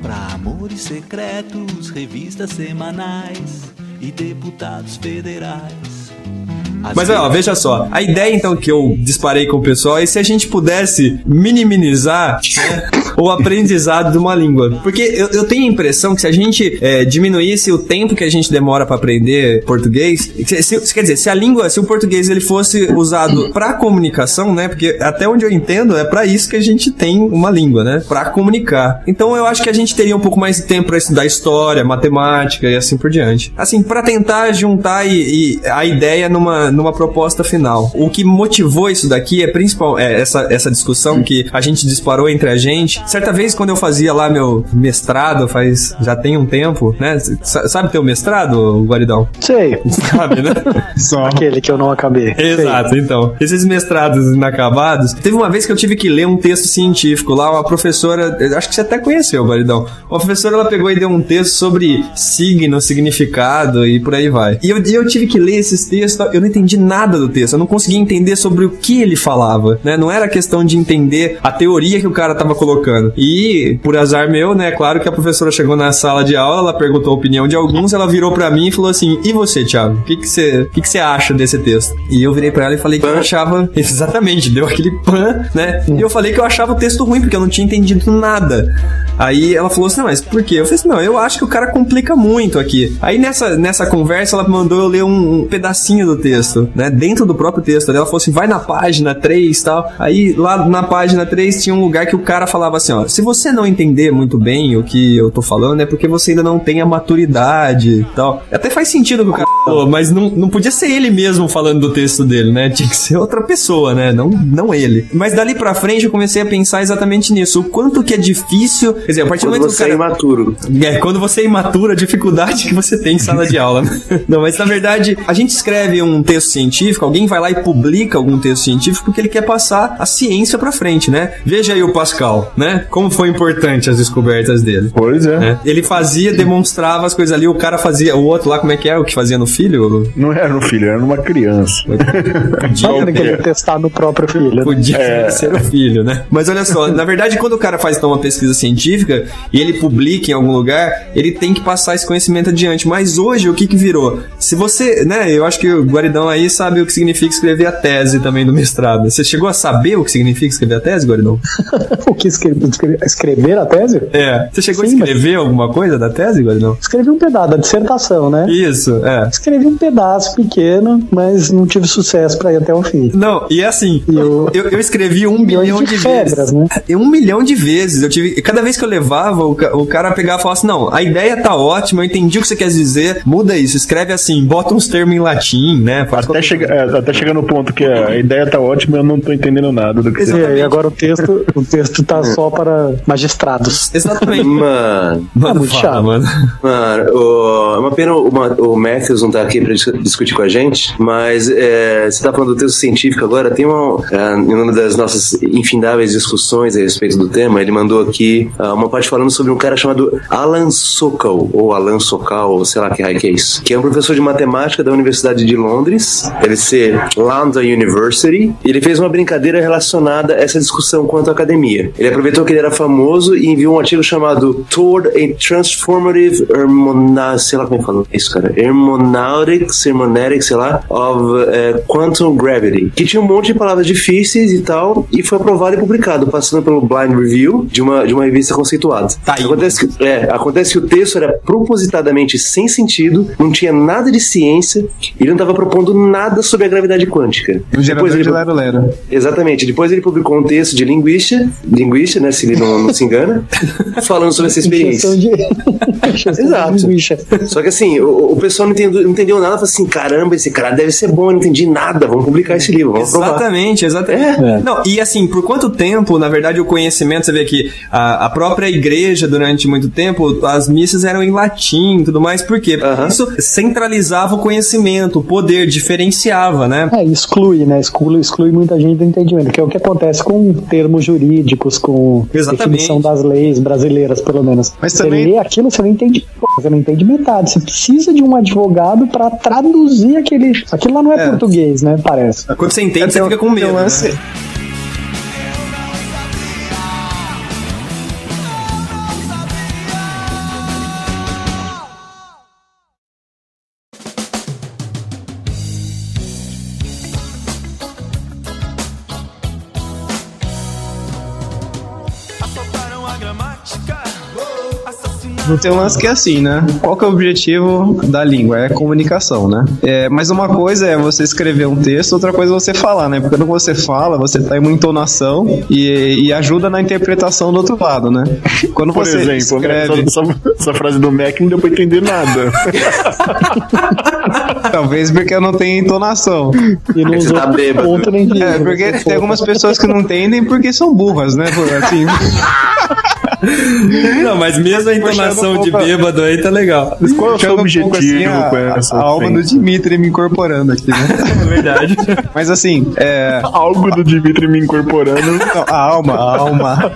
pra amores secretos, revistas semanais e deputados federais. Mas ó, veja só, a ideia então que eu disparei com o pessoal é se a gente pudesse minimizar né, o aprendizado de uma língua. Porque eu, eu tenho a impressão que se a gente é, diminuísse o tempo que a gente demora para aprender português, se, se, quer dizer, se a língua, se o português ele fosse usado para comunicação, né? Porque até onde eu entendo é para isso que a gente tem uma língua, né? Para comunicar. Então eu acho que a gente teria um pouco mais de tempo para estudar história, matemática e assim por diante. Assim, para tentar juntar e, e a ideia numa, numa proposta final. O que motivou isso daqui é principal é essa, essa discussão que a gente disparou entre a gente. Certa vez, quando eu fazia lá meu mestrado, faz já tem um tempo, né? Sabe teu mestrado, Guaridão? Sei. Sabe, né? Só. Aquele que eu não acabei. Exato, Sei. então. Esses mestrados inacabados. Teve uma vez que eu tive que ler um texto científico lá, uma professora, acho que você até conheceu, Guaridão. Uma professora, ela pegou e deu um texto sobre signo, significado e por aí vai. E eu, e eu tive que ler esses textos, eu não entendi nada do texto, eu não conseguia entender sobre o que ele falava, né? Não era questão de entender a teoria que o cara tava colocando. E, por azar meu, né, claro que a professora chegou na sala de aula, ela perguntou a opinião de alguns, ela virou para mim e falou assim: "E você, Thiago? O que que você, que que você acha desse texto?" E eu virei para ela e falei que eu achava exatamente, deu aquele pan, né? E eu falei que eu achava o texto ruim porque eu não tinha entendido nada. Aí ela falou assim: "Não, mas por quê?" Eu falei assim: "Não, eu acho que o cara complica muito aqui". Aí nessa nessa conversa ela mandou eu ler um, um pedacinho do texto, né, dentro do próprio texto. Ela falou assim: "Vai na página 3 e tal". Aí lá na página 3 tinha um lugar que o cara falava assim, ó, se você não entender muito bem o que eu tô falando, é porque você ainda não tem a maturidade e tal. Até faz sentido que o cara falou, mas não, não podia ser ele mesmo falando do texto dele, né? Tinha que ser outra pessoa, né? Não, não ele. Mas dali pra frente eu comecei a pensar exatamente nisso. O quanto que é difícil. Quer dizer, a partir quando do momento você que o cara... é imaturo. É, quando você é imaturo, a dificuldade que você tem em sala de aula. não, mas na verdade, a gente escreve um texto científico, alguém vai lá e publica algum texto científico porque ele quer passar a ciência pra frente, né? Veja aí o Pascal, né? Como foi importante as descobertas dele. Pois é. Né? Ele fazia, demonstrava as coisas ali, o cara fazia, o outro lá, como é que é? O que fazia no filho? Não era no filho, era numa criança. Podia que ele testar no próprio filho. Podia é. ser o filho, né? Mas olha só, na verdade, quando o cara faz então uma pesquisa científica e ele publica em algum lugar, ele tem que passar esse conhecimento adiante. Mas hoje, o que que virou? Se você, né, eu acho que o Guaridão aí sabe o que significa escrever a tese também do mestrado. Você chegou a saber o que significa escrever a tese, Guaridão? o que escrever, escrever a tese? É. Você chegou Sim, a escrever mas... alguma coisa da tese, Guaridão? Escrevi um pedaço da dissertação, né? Isso, é. Escrevi um pedaço pequeno, mas não tive sucesso pra ir até o fim. Não, e assim, e eu... Eu, eu, escrevi um milhão de, de febras, vezes. Né? Um milhão de vezes. Eu tive. Cada vez que eu levava, o, o cara pegava e falava assim: não, a ideia tá ótima, eu entendi o que você quer dizer, muda isso, escreve assim, bota uns termos em latim, né? Até, chega, é, até chegar no ponto que a ideia tá ótima, eu não tô entendendo nada do que você é, E agora o texto, o texto tá só para magistrados. Exatamente. Mano. Mano, é fala, mano. Mano, o, é uma pena o, o Matthews não tá aqui pra discutir com a gente, mas é, você tá falando do texto científico agora, tem uma, é, em uma das nossas infindáveis discussões a respeito do tema, ele mandou aqui uh, uma parte falando sobre um cara chamado Alan Sokal, ou Alan Sokal, ou sei lá que raio que é isso, que é um professor de matemática da Universidade de Londres, ele ser London University, e ele fez uma brincadeira relacionada a essa discussão quanto à academia. Ele aproveitou que ele era famoso e enviou um artigo chamado Toward a Transformative Hermonautic, sei lá como é que fala isso, cara, Hermonautics, Hermoneutics, sei lá, of uh, Quantum Gravity, que tinha um monte de palavras difíceis e tal, e foi aprovado e publicado, passando pelo Blind Review de uma, de uma revista conceituada. Tá aí. Acontece que, é, acontece que o texto era propositadamente sem sentido, não tinha nada de ciência, e ele não estava propondo nada sobre a gravidade quântica. O Depois ele, de Lero Lero. Exatamente. Depois ele publicou um texto de linguista, linguista, né, se ele não, não se engana, falando sobre essa experiência. De... Exato. Só que assim, o, o pessoal não entendeu, não entendeu nada, falou assim, caramba, esse cara deve ser bom, eu não entendi nada, vamos publicar esse livro, vamos Exatamente, exatamente. É. Não, e assim, por quanto tempo, na verdade, o conhecimento, você vê que a, a própria igreja, durante muito tempo, as missas eram em latim e tudo mais, por quê? Porque uhum. isso centralizava o conhecimento, o poder, diferenciava, né? É, exclui, né? Exclui, exclui muita gente do entendimento, que é o que acontece com termos jurídicos, com Exatamente. definição das leis brasileiras, pelo menos. Mas você também... lê aquilo, você não entende, você não entende metade. Você precisa de um advogado para traduzir aquele. Aquilo lá não é, é, português, né? Parece. Quando você entende, é, você fica com medo. Né? Tem um lance que é assim, né? Qual que é o objetivo da língua? É comunicação, né? É, mas uma coisa é você escrever um texto, outra coisa é você falar, né? Porque quando você fala, você tá em uma entonação e, e ajuda na interpretação do outro lado, né? Quando Por você exemplo, né, escreve... essa, essa frase do Mac não deu pra entender nada. Talvez porque eu não tenho entonação. E não Você usou tá bêbado. ponto nem vírgula. É, porque tem algumas pessoas que não entendem porque são burras, né? Assim, Não, mas mesmo a entonação de bêbado aí tá legal. Mas qual é o seu um objetivo pouco, assim, a, com essa a alma do? Dimitri me incorporando aqui, né? É verdade. Mas assim, é, Algo do Dimitri me incorporando. Não, a alma, a alma.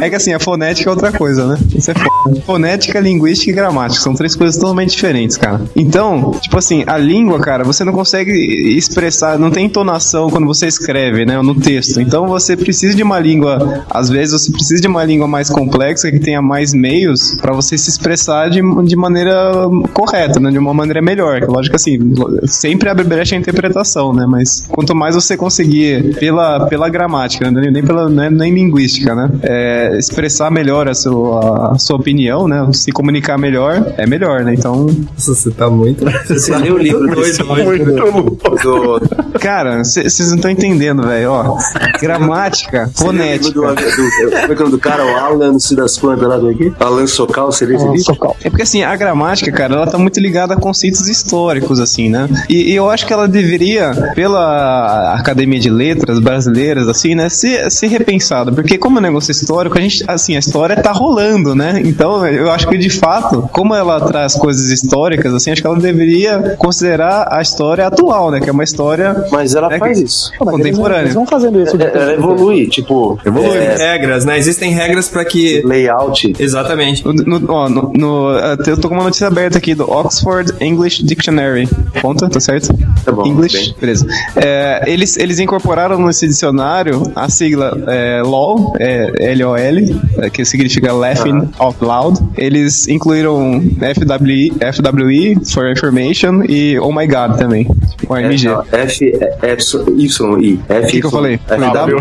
É que assim, a fonética é outra coisa, né? Isso é foda. Fonética, linguística e gramática. São três coisas totalmente diferentes, cara. Então, tipo assim, a língua, cara, você não consegue expressar, não tem entonação quando você escreve, né? No texto. Então você precisa de uma língua, às vezes você precisa de uma língua mais complexa, que tenha mais meios pra você se expressar de, de maneira correta, né? De uma maneira melhor. Que, lógico assim, sempre abre brecha a interpretação, né? Mas quanto mais você conseguir, pela, pela gramática, né? nem pela né? nem linguística, né? É, expressar melhor a sua, a sua opinião, né? Se comunicar melhor, é melhor, né? Então, Nossa, você tá muito. Você leu o livro desse Muito louco. do, cara, vocês não estão entendendo, velho, ó. Gramática, fonética. como é que é o nome do cara? O Alan, não sei das quantas lá do aqui? Alan Socal, leu esse livro? Socal. É porque assim, a gramática, cara, ela tá muito ligada a conceitos históricos, assim, né? E, e eu acho que ela deveria, pela Academia de Letras brasileiras, assim, né, ser, ser repensada. Porque como é um negócio histórico, a gente, assim, a história tá rolando, né? Então, eu acho que de fato, como ela traz coisas históricas, assim, acho que ela deveria considerar a história atual, né? Que é uma história Mas ela É faz que- isso. Contemporânea. eles vão fazendo isso. É, Ela evolui, tipo, Existem é, regras, né? Existem regras pra que. layout. Exatamente. No, no- ó, no- no- eu tô com uma notícia aberta aqui do Oxford English Dictionary. Conta, tá certo? Tá bom, English, bem. beleza. É, eles, eles incorporaram nesse dicionário a sigla é, LOL, é, L-O-L, que significa Laughing Out Loud. Eles incluíram FWI, FWI, for Information, e Oh My God também, tipo, OMG. É, F, é, Epsilon, Y, I. F, O que, que eu falei? F, Falei W?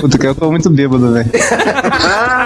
Puta, que eu tô muito bêbado, velho.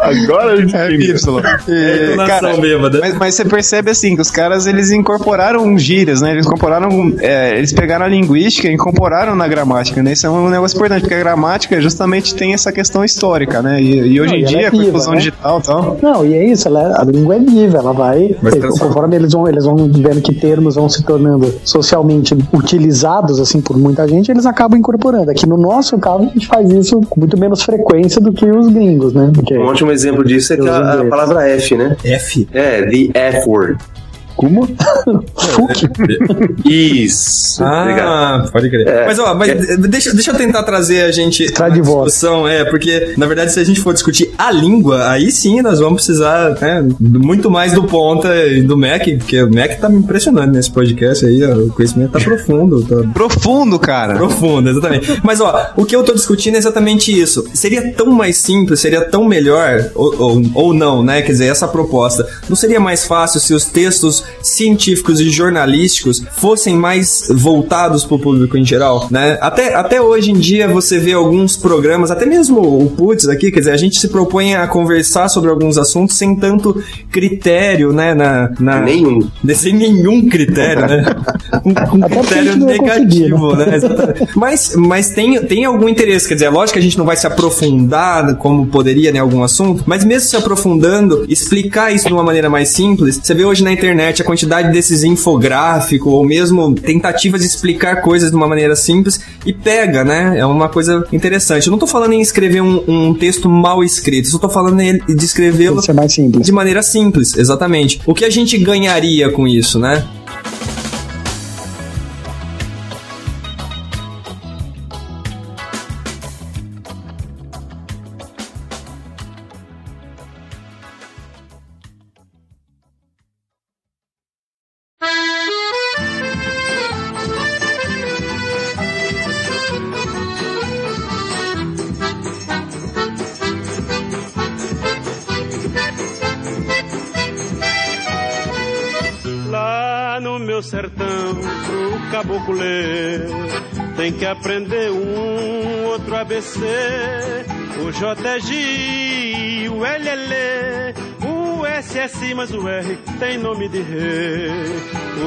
Agora a gente É. Y. É bêbada. Mas, mas você percebe assim que os caras eles incorporaram gírias, né? Eles incorporaram, é, eles pegaram a linguística e incorporaram na gramática, né? Isso é um negócio importante porque a gramática justamente tem essa questão histórica, né? E, e hoje Não, em e ela dia é com a viva, inclusão né? digital, e tal. Não, e é isso, ela, a língua é viva, ela vai. Transformar. conforme eles vão, eles vão vendo que termos vão se tornando socialmente utilizados, assim, por muita gente, eles acabam incorporando. Aqui no nosso caso, a gente faz isso com muito menos frequência do que os gringos, né? Porque Um ótimo exemplo disso é que a, a palavra F, né? F. É, the F word. Como? Fuck, Isso. Obrigado. Ah, pode crer. É, mas ó, mas deixa, deixa eu tentar trazer a gente Traz a de volta. discussão, é, porque na verdade se a gente for discutir a língua, aí sim nós vamos precisar, né, muito mais do Ponta e do Mac, porque o Mac tá me impressionando nesse podcast aí, ó, o conhecimento tá profundo, tá Profundo, cara. Profundo, exatamente. Mas ó, o que eu tô discutindo é exatamente isso. Seria tão mais simples, seria tão melhor, ou, ou, ou não, né? Quer dizer, essa proposta. Não seria mais fácil se os textos científicos e jornalísticos fossem mais voltados pro público em geral, né? Até, até hoje em dia você vê alguns programas, até mesmo o Putz aqui, quer dizer, a gente se propõe a conversar sobre alguns assuntos sem tanto critério, né? Na, na, Nenhum. sem nenhum critério, né? Porque a critério conseguir, negativo, né? Mas, mas tem, tem algum interesse, quer dizer, é lógico que a gente não vai se aprofundar como poderia em algum assunto, mas mesmo se aprofundando, explicar isso de uma maneira mais simples, você vê hoje na internet a quantidade desses infográficos ou mesmo tentativas de explicar coisas de uma maneira simples e pega, né? É uma coisa interessante. Eu não tô falando em escrever um, um texto mal escrito, eu só tô falando em- de escrevê-lo de maneira simples, exatamente. O que a gente ganharia com isso, né? Um ABC. o é G, o L é L, o S é C, mas o R tem nome de rei.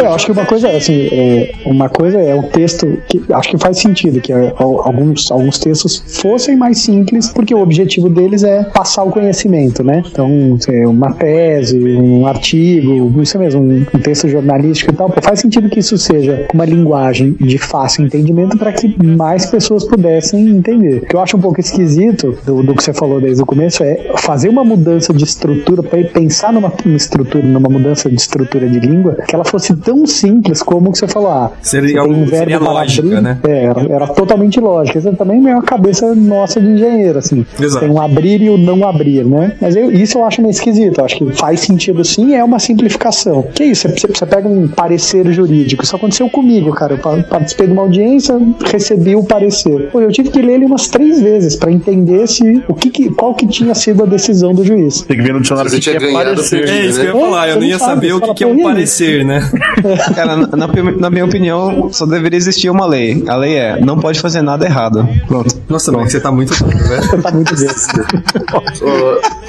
Eu acho que uma coisa é assim, é, uma coisa é o texto que acho que faz sentido que é, alguns, alguns textos fossem mais simples, porque o objetivo deles é passar o conhecimento, né? Então, uma tese, um artigo, isso mesmo, um, texto jornalístico e tal, faz sentido que isso seja uma linguagem de fácil entendimento para que mais pessoas pudessem entender. O que eu acho um pouco esquisito do, do que você falou desde o começo é fazer uma mudança de estrutura, pensar numa estrutura, numa mudança de estrutura de língua, que ela fosse tão simples como o que você falou. Ah, seria, um verbo seria lógica, abrir, né? É, era, era, totalmente lógica. Isso também é uma cabeça nossa de engenheiro, assim. Exato. Tem o abrir e o não abrir, né? Mas eu, isso eu acho meio esquisito. Eu acho que faz sentido sim, é uma simplificação. Que isso? Você, você pega um parecer jurídico. Isso aconteceu comigo, cara. Eu participei de uma audiência, recebi o parecer. Pô, eu tive que ler ele umas três vezes para entender se o que, que, qual que tinha sido a decisão do juiz. Tem que ver no dicionário que tinha parecer. É isso que eu ia falar. Eu não ia saber o que, que é um parecer, né? Cara, na, na, minha opinião, só deveria existir uma lei. A lei é: não pode fazer nada errado. Pronto. Nossa, Pronto. você tá muito. Você tá muito bem.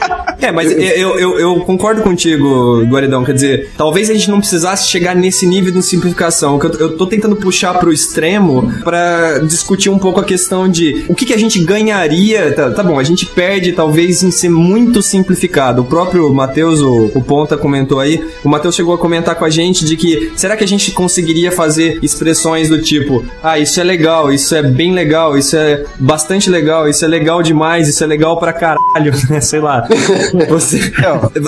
É, mas eu, eu, eu, concordo contigo, Guaridão. Quer dizer, talvez a gente não precisasse chegar nesse nível de simplificação. Que eu, eu tô tentando puxar pro extremo para discutir um pouco a questão de o que, que a gente ganharia. Tá, tá, bom, a gente perde talvez em ser muito simplificado. O próprio Matheus, o, o Ponta, comentou aí. O Matheus chegou a comentar com a gente de que será que a gente conseguiria fazer expressões do tipo: ah, isso é legal, isso é bem legal, isso é bastante legal, isso é legal demais, isso é legal pra caralho, né? Sei lá. Você,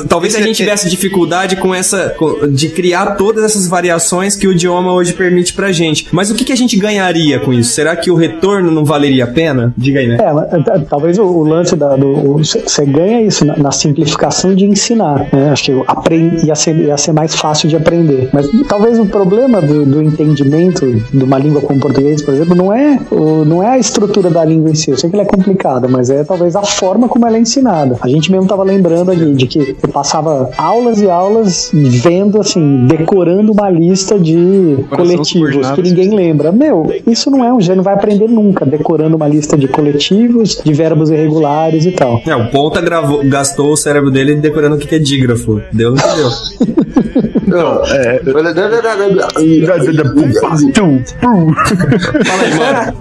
talvez a gente tivesse dificuldade com essa de criar todas essas variações que o idioma hoje permite pra gente. Mas o que, que a gente ganharia com isso? Será que o retorno não valeria a pena? Diga aí, né? É, talvez o, lance da, do você ganha isso na, na, simplificação de ensinar. Né? Acho que aprend, ia, ser, ia ser mais fácil de aprender. Mas talvez o problema do, do entendimento de uma língua como português, por exemplo, não é, o, não é a estrutura da língua em si. Eu sei que ela é complicada, mas é talvez a forma como ela é ensinada. A gente mesmo tava lembrando ali de que eu passava aulas e aulas vendo, assim, decorando uma lista de coletivos que ninguém lembra. Meu, isso não é um gênio, vai aprender nunca, decorando uma lista de coletivos, de verbos irregulares e tal. É, o Ponta gravou, gastou o cérebro dele decorando o que é dígrafo. Deu, não entendeu? Não, é. Fala aí, mano.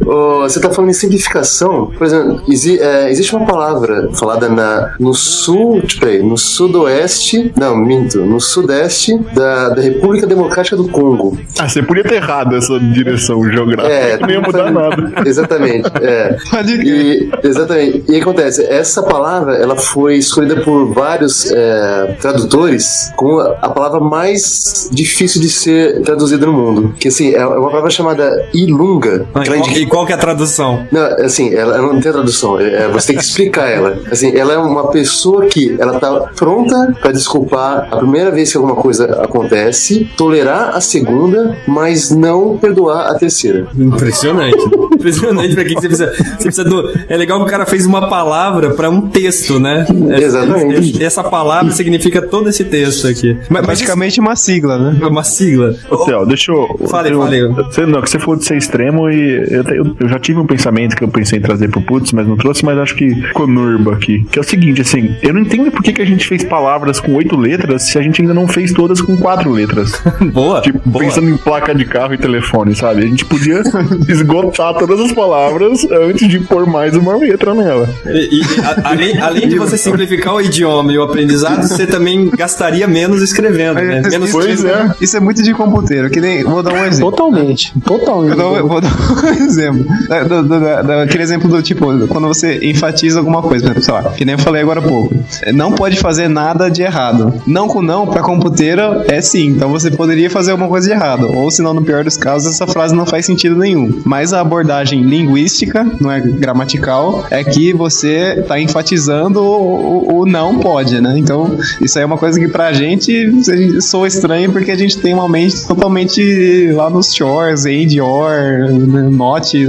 você tá falando em simplificação. Por exemplo, exi é, existe uma palavra falada na, no sul, tipo aí, no sudoeste, não, minto, no sudeste da, da República Democrática do Congo. Ah, você podia ter errado essa direção geográfica. É, não ia mudar nada. Exatamente, é. E, exatamente. E acontece, essa palavra, ela foi escolhida por vários é, tradutores como a palavra mais difícil de ser traduzida no mundo. Que assim, é uma palavra chamada ilunga. Ah, e, qual, e, qual, que é a tradução? Não, assim, ela, ela não tem tradução. É, você tem que explicar ela. Assim, ela é uma pessoa que ela tá pronta para desculpar a primeira vez que alguma coisa acontece, tolerar a segunda, mas não perdoar a terceira. Impressionante. Impressionante pra que você precisa. Você precisa do... É legal que o cara fez uma palavra para um texto, né? Exatamente. Essa palavra significa todo esse texto aqui. Mas, Praticamente uma sigla, né? Uma sigla. Ô, Theo, deixa eu. Fale, fale. Você, não, que você falou de ser extremo e eu, eu, eu, já tive um pensamento que eu pensei em trazer pro Putz, mas não trouxe, mas acho que ficou nurba aqui. Que é o seguinte, assim, eu não entendo por que, que a gente fez palavras com oito letras se a gente ainda não fez todas com quatro letras. boa. Tipo, boa. pensando em placa de carro e telefone, sabe? A gente podia esgotar todas as palavras antes de pôr mais uma letra nela. E, e a, além, além de você simplificar o idioma e o aprendizado, você também gastaria menos escrevendo, né? É, menos pois é. Isso é muito de computeiro, que nem. Vou dar um exemplo. Totalmente. Totalmente. Dou, vou dar um exemplo. Do, do, aquele exemplo do tipo, quando você enfatiza alguma coisa, sei lá, que nem eu falei agora há pouco. Não pode fazer nada de errado. Não com não, pra computeiro é sim. Então você poderia fazer alguma coisa de errado. Ou senão, no pior dos casos, essa frase não faz sentido nenhum. Mas a abordagem linguística, não é gramatical, é que você tá enfatizando o, o, o não pode, né? Então, isso aí é uma coisa que pra gente soa estranho porque a gente tem uma mente totalmente lá nos shores, end, or, not.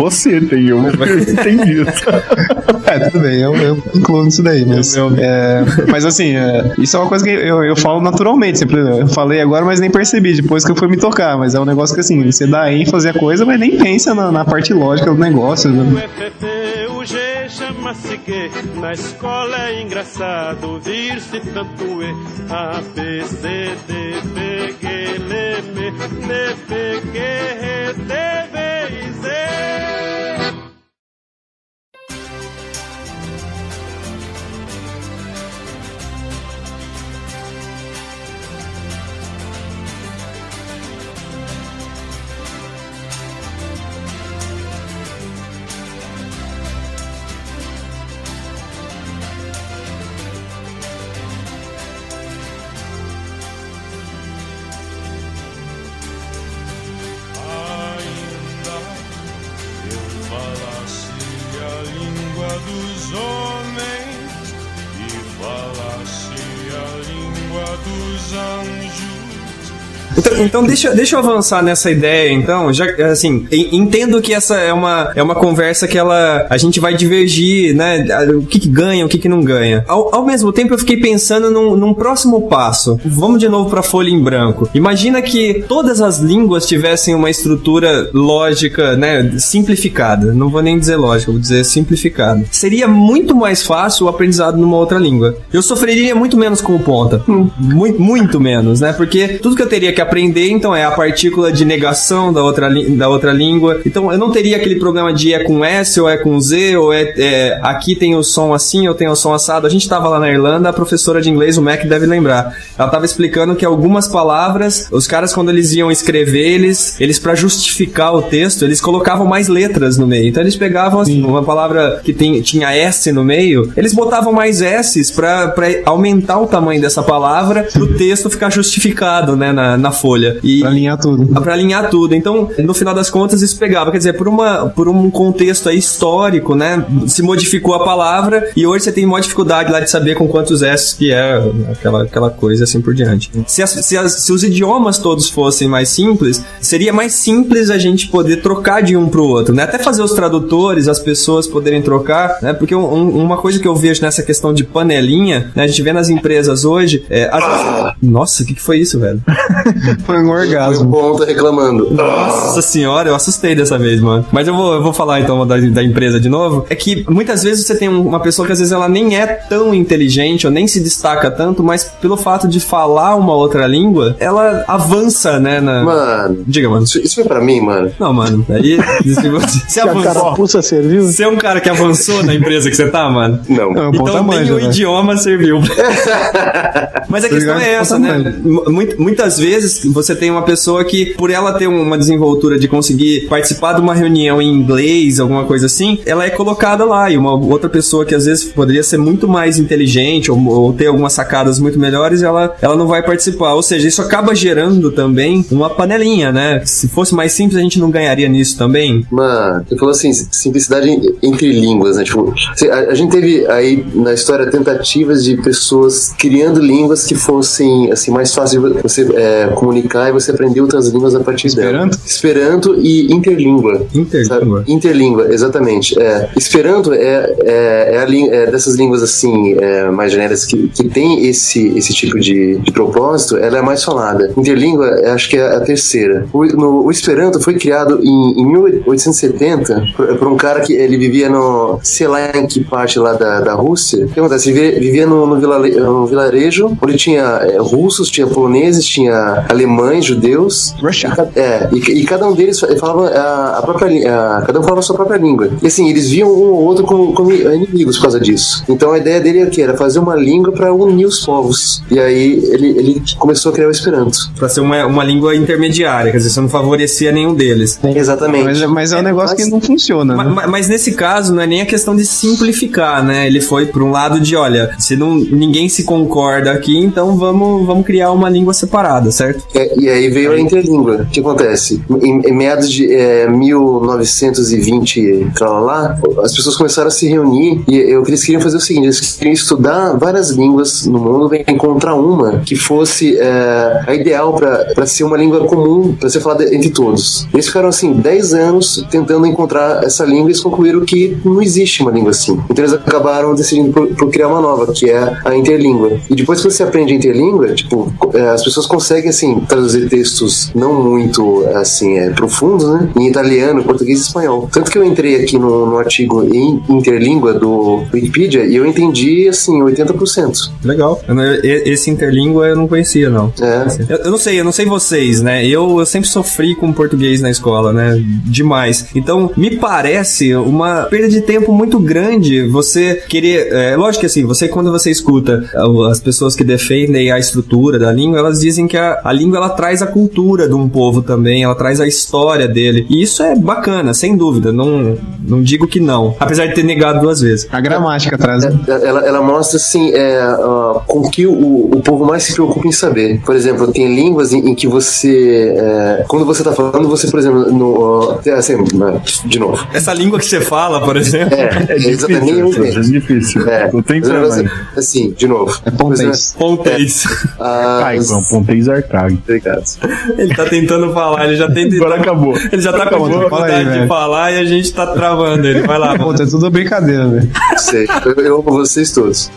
Você tem, eu entendi isso. Tudo bem, eu, eu incluo nisso daí, mas. É, mas assim, é, isso é uma coisa que eu, eu falo naturalmente. Sempre, eu falei agora, mas nem percebi, depois que eu fui me tocar. Mas é um negócio que assim, você dá ênfase à coisa, mas nem pensa na, na parte lógica do negócio. Né? chama-se que na escola é engraçado ouvir-se tanto E, A, B, C, D, B, G, L, M, N, P, Q, R, T, Então, deixa, deixa eu avançar nessa ideia, então. Já, assim, entendo que essa é uma, é uma conversa que ela, a gente vai divergir, né? O que, que ganha, o que, que não ganha. Ao, ao mesmo tempo, eu fiquei pensando num, num próximo passo. Vamos de novo para folha em branco. Imagina que todas as línguas tivessem uma estrutura lógica, né? Simplificada. Não vou nem dizer lógica, vou dizer simplificada. Seria muito mais fácil o aprendizado numa outra língua. Eu sofreria muito menos com o ponta. Hum. Muito, muito menos, né? Porque tudo que eu teria que aprender, então é a partícula de negação da outra, da outra língua. Então eu não teria aquele problema de é com S ou é com Z, ou é, é aqui tem o som assim, ou tem o som assado. A gente estava lá na Irlanda, a professora de inglês, o Mac deve lembrar. Ela estava explicando que algumas palavras, os caras quando eles iam escrever, eles, eles para justificar o texto, eles colocavam mais letras no meio. Então eles pegavam assim, uma palavra que tem, tinha S no meio, eles botavam mais S's para aumentar o tamanho dessa palavra, para o texto ficar justificado, né, na, na folha. E, pra alinhar tudo. Pra alinhar tudo. Então, no final das contas, isso pegava. Quer dizer, por, uma, por um contexto aí histórico, né? Se modificou a palavra e hoje você tem maior dificuldade lá de saber com quantos S que é aquela, aquela coisa assim por diante. Se, as, se, as, se os idiomas todos fossem mais simples, seria mais simples a gente poder trocar de um pro outro, né? Até fazer os tradutores, as pessoas poderem trocar, né? Porque um, uma coisa que eu vejo nessa questão de panelinha, né? A gente vê nas empresas hoje, é, as... Nossa, o que, que foi isso, velho? Foi um orgasmo. Foi o ponto reclamando. Nossa senhora, eu assustei dessa vez, mano. Mas eu vou, eu vou falar então da, da empresa de novo. É que muitas vezes você tem uma pessoa que às vezes ela nem é tão inteligente ou nem se destaca tanto, mas pelo fato de falar uma outra língua, ela avança, né? Na... Mano. Diga, mano. Isso, isso foi pra mim, mano. Não, mano. Aí. Se você, se avançou. Cara, serviu? Você é um cara que avançou na empresa que você tá, mano? Não. não então nem o né? idioma serviu. mas a questão é essa, né? Muitas vezes você tem uma pessoa que, por ela ter uma desenvoltura de conseguir participar de uma reunião em inglês, alguma coisa assim, ela é colocada lá. E uma outra pessoa que às vezes poderia ser muito mais inteligente ou, ou ter algumas sacadas muito melhores, ela, ela não vai participar. Ou seja, isso acaba gerando também uma panelinha, né? Se fosse mais simples, a gente não ganharia nisso também. Mano, você falou assim, simplicidade entre línguas, né? Tipo, a, a gente teve aí na história tentativas de pessoas criando línguas que fossem assim mais fácil de você é, comunicar e você aprender outras línguas a partir Esperanto? dela. Esperanto e interlíngua. Interlíngua. Sabe? Interlíngua, exatamente. É. Esperanto é, é, é, a, é dessas línguas assim, é, mais genéricas que, que tem esse, esse tipo de, de propósito, ela é mais falada. Interlíngua, acho que é a terceira. O, no, o Esperanto foi criado em, em 1870 por, por, um cara que ele vivia no, sei lá em que parte lá da, da Rússia. O que acontece? Ele vivia, vivia no, no, no vilarejo onde tinha é, russos, tinha poloneses, tinha alemães, judeus. Russia. E, é, e, e, cada um deles falava a, a própria a, cada um falava a sua própria língua. E assim, eles viam um ou outro como, como inimigos por causa disso. Então a ideia dele era que era fazer uma língua para unir os povos. E aí ele, ele começou a criar o Esperanto. Para ser uma, uma língua intermediária, quer dizer, você não favorecia nenhum deles. Exatamente. Mas, mas é um negócio mas, que não funciona. Né? Mas, mas, nesse caso não é nem a questão de simplificar, né? Ele foi para um lado de, olha, se não ninguém se concorda aqui, então vamos, vamos criar uma língua separada, certo? É, e aí veio a interlíngua. O que acontece? Em, em meados de é, 1920, lá, as pessoas começaram a se reunir e eu, eles queriam fazer o seguinte: eles queriam estudar várias línguas no mundo e encontrar uma que fosse é, a ideal para ser uma língua comum, para ser falada entre todos. Eles ficaram assim 10 anos tentando encontrar essa língua e eles concluíram que não existe uma língua assim. Então eles acabaram decidindo por, por criar uma nova, que é a interlíngua. E depois que você aprende interlíngua, tipo, é, as pessoas conseguem assim traduzir textos não muito assim é, profundos, né? Em italiano, português e espanhol. Tanto que eu entrei aqui no, no artigo em interlíngua do Wikipedia e eu entendi assim 80%. Legal. Esse interlíngua eu não conhecia não. É. Eu, eu não sei, eu não sei vocês, né? Eu, eu sempre sofri com português na escola, né? Demais. Então me parece uma perda de tempo muito grande você querer. É, lógico que assim, você quando você escuta as pessoas que defendem a estrutura da língua, elas dizem que a, a língua ela traz a cultura de um povo também, ela traz a história dele. E isso é bacana, sem dúvida. Não, não digo que não. Apesar de ter negado duas vezes. A gramática traz. É, ela, ela mostra assim é, uh, com que o, o povo mais se preocupa em saber. Por exemplo, tem línguas em, em que você. É, quando você está falando, você, por exemplo, no, uh, assim, de novo. Essa língua que você fala, por exemplo. É, é, é difícil. É difícil. É. Tô tentando. Assim, assim, de novo. É pontês. Pontês. É, é pontês arcaico. Obrigado. Ele tá tentando falar, ele já tenta. Agora acabou. Ele já tá com dificuldade de falar e a gente tá travando ele. Vai lá. Pô, é tudo brincadeira, velho. Eu amo vocês todos.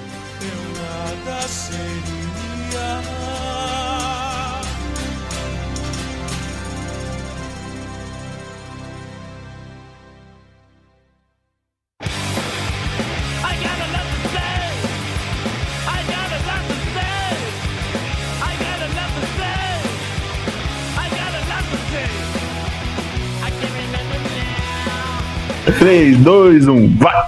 Três, dois, um, vai!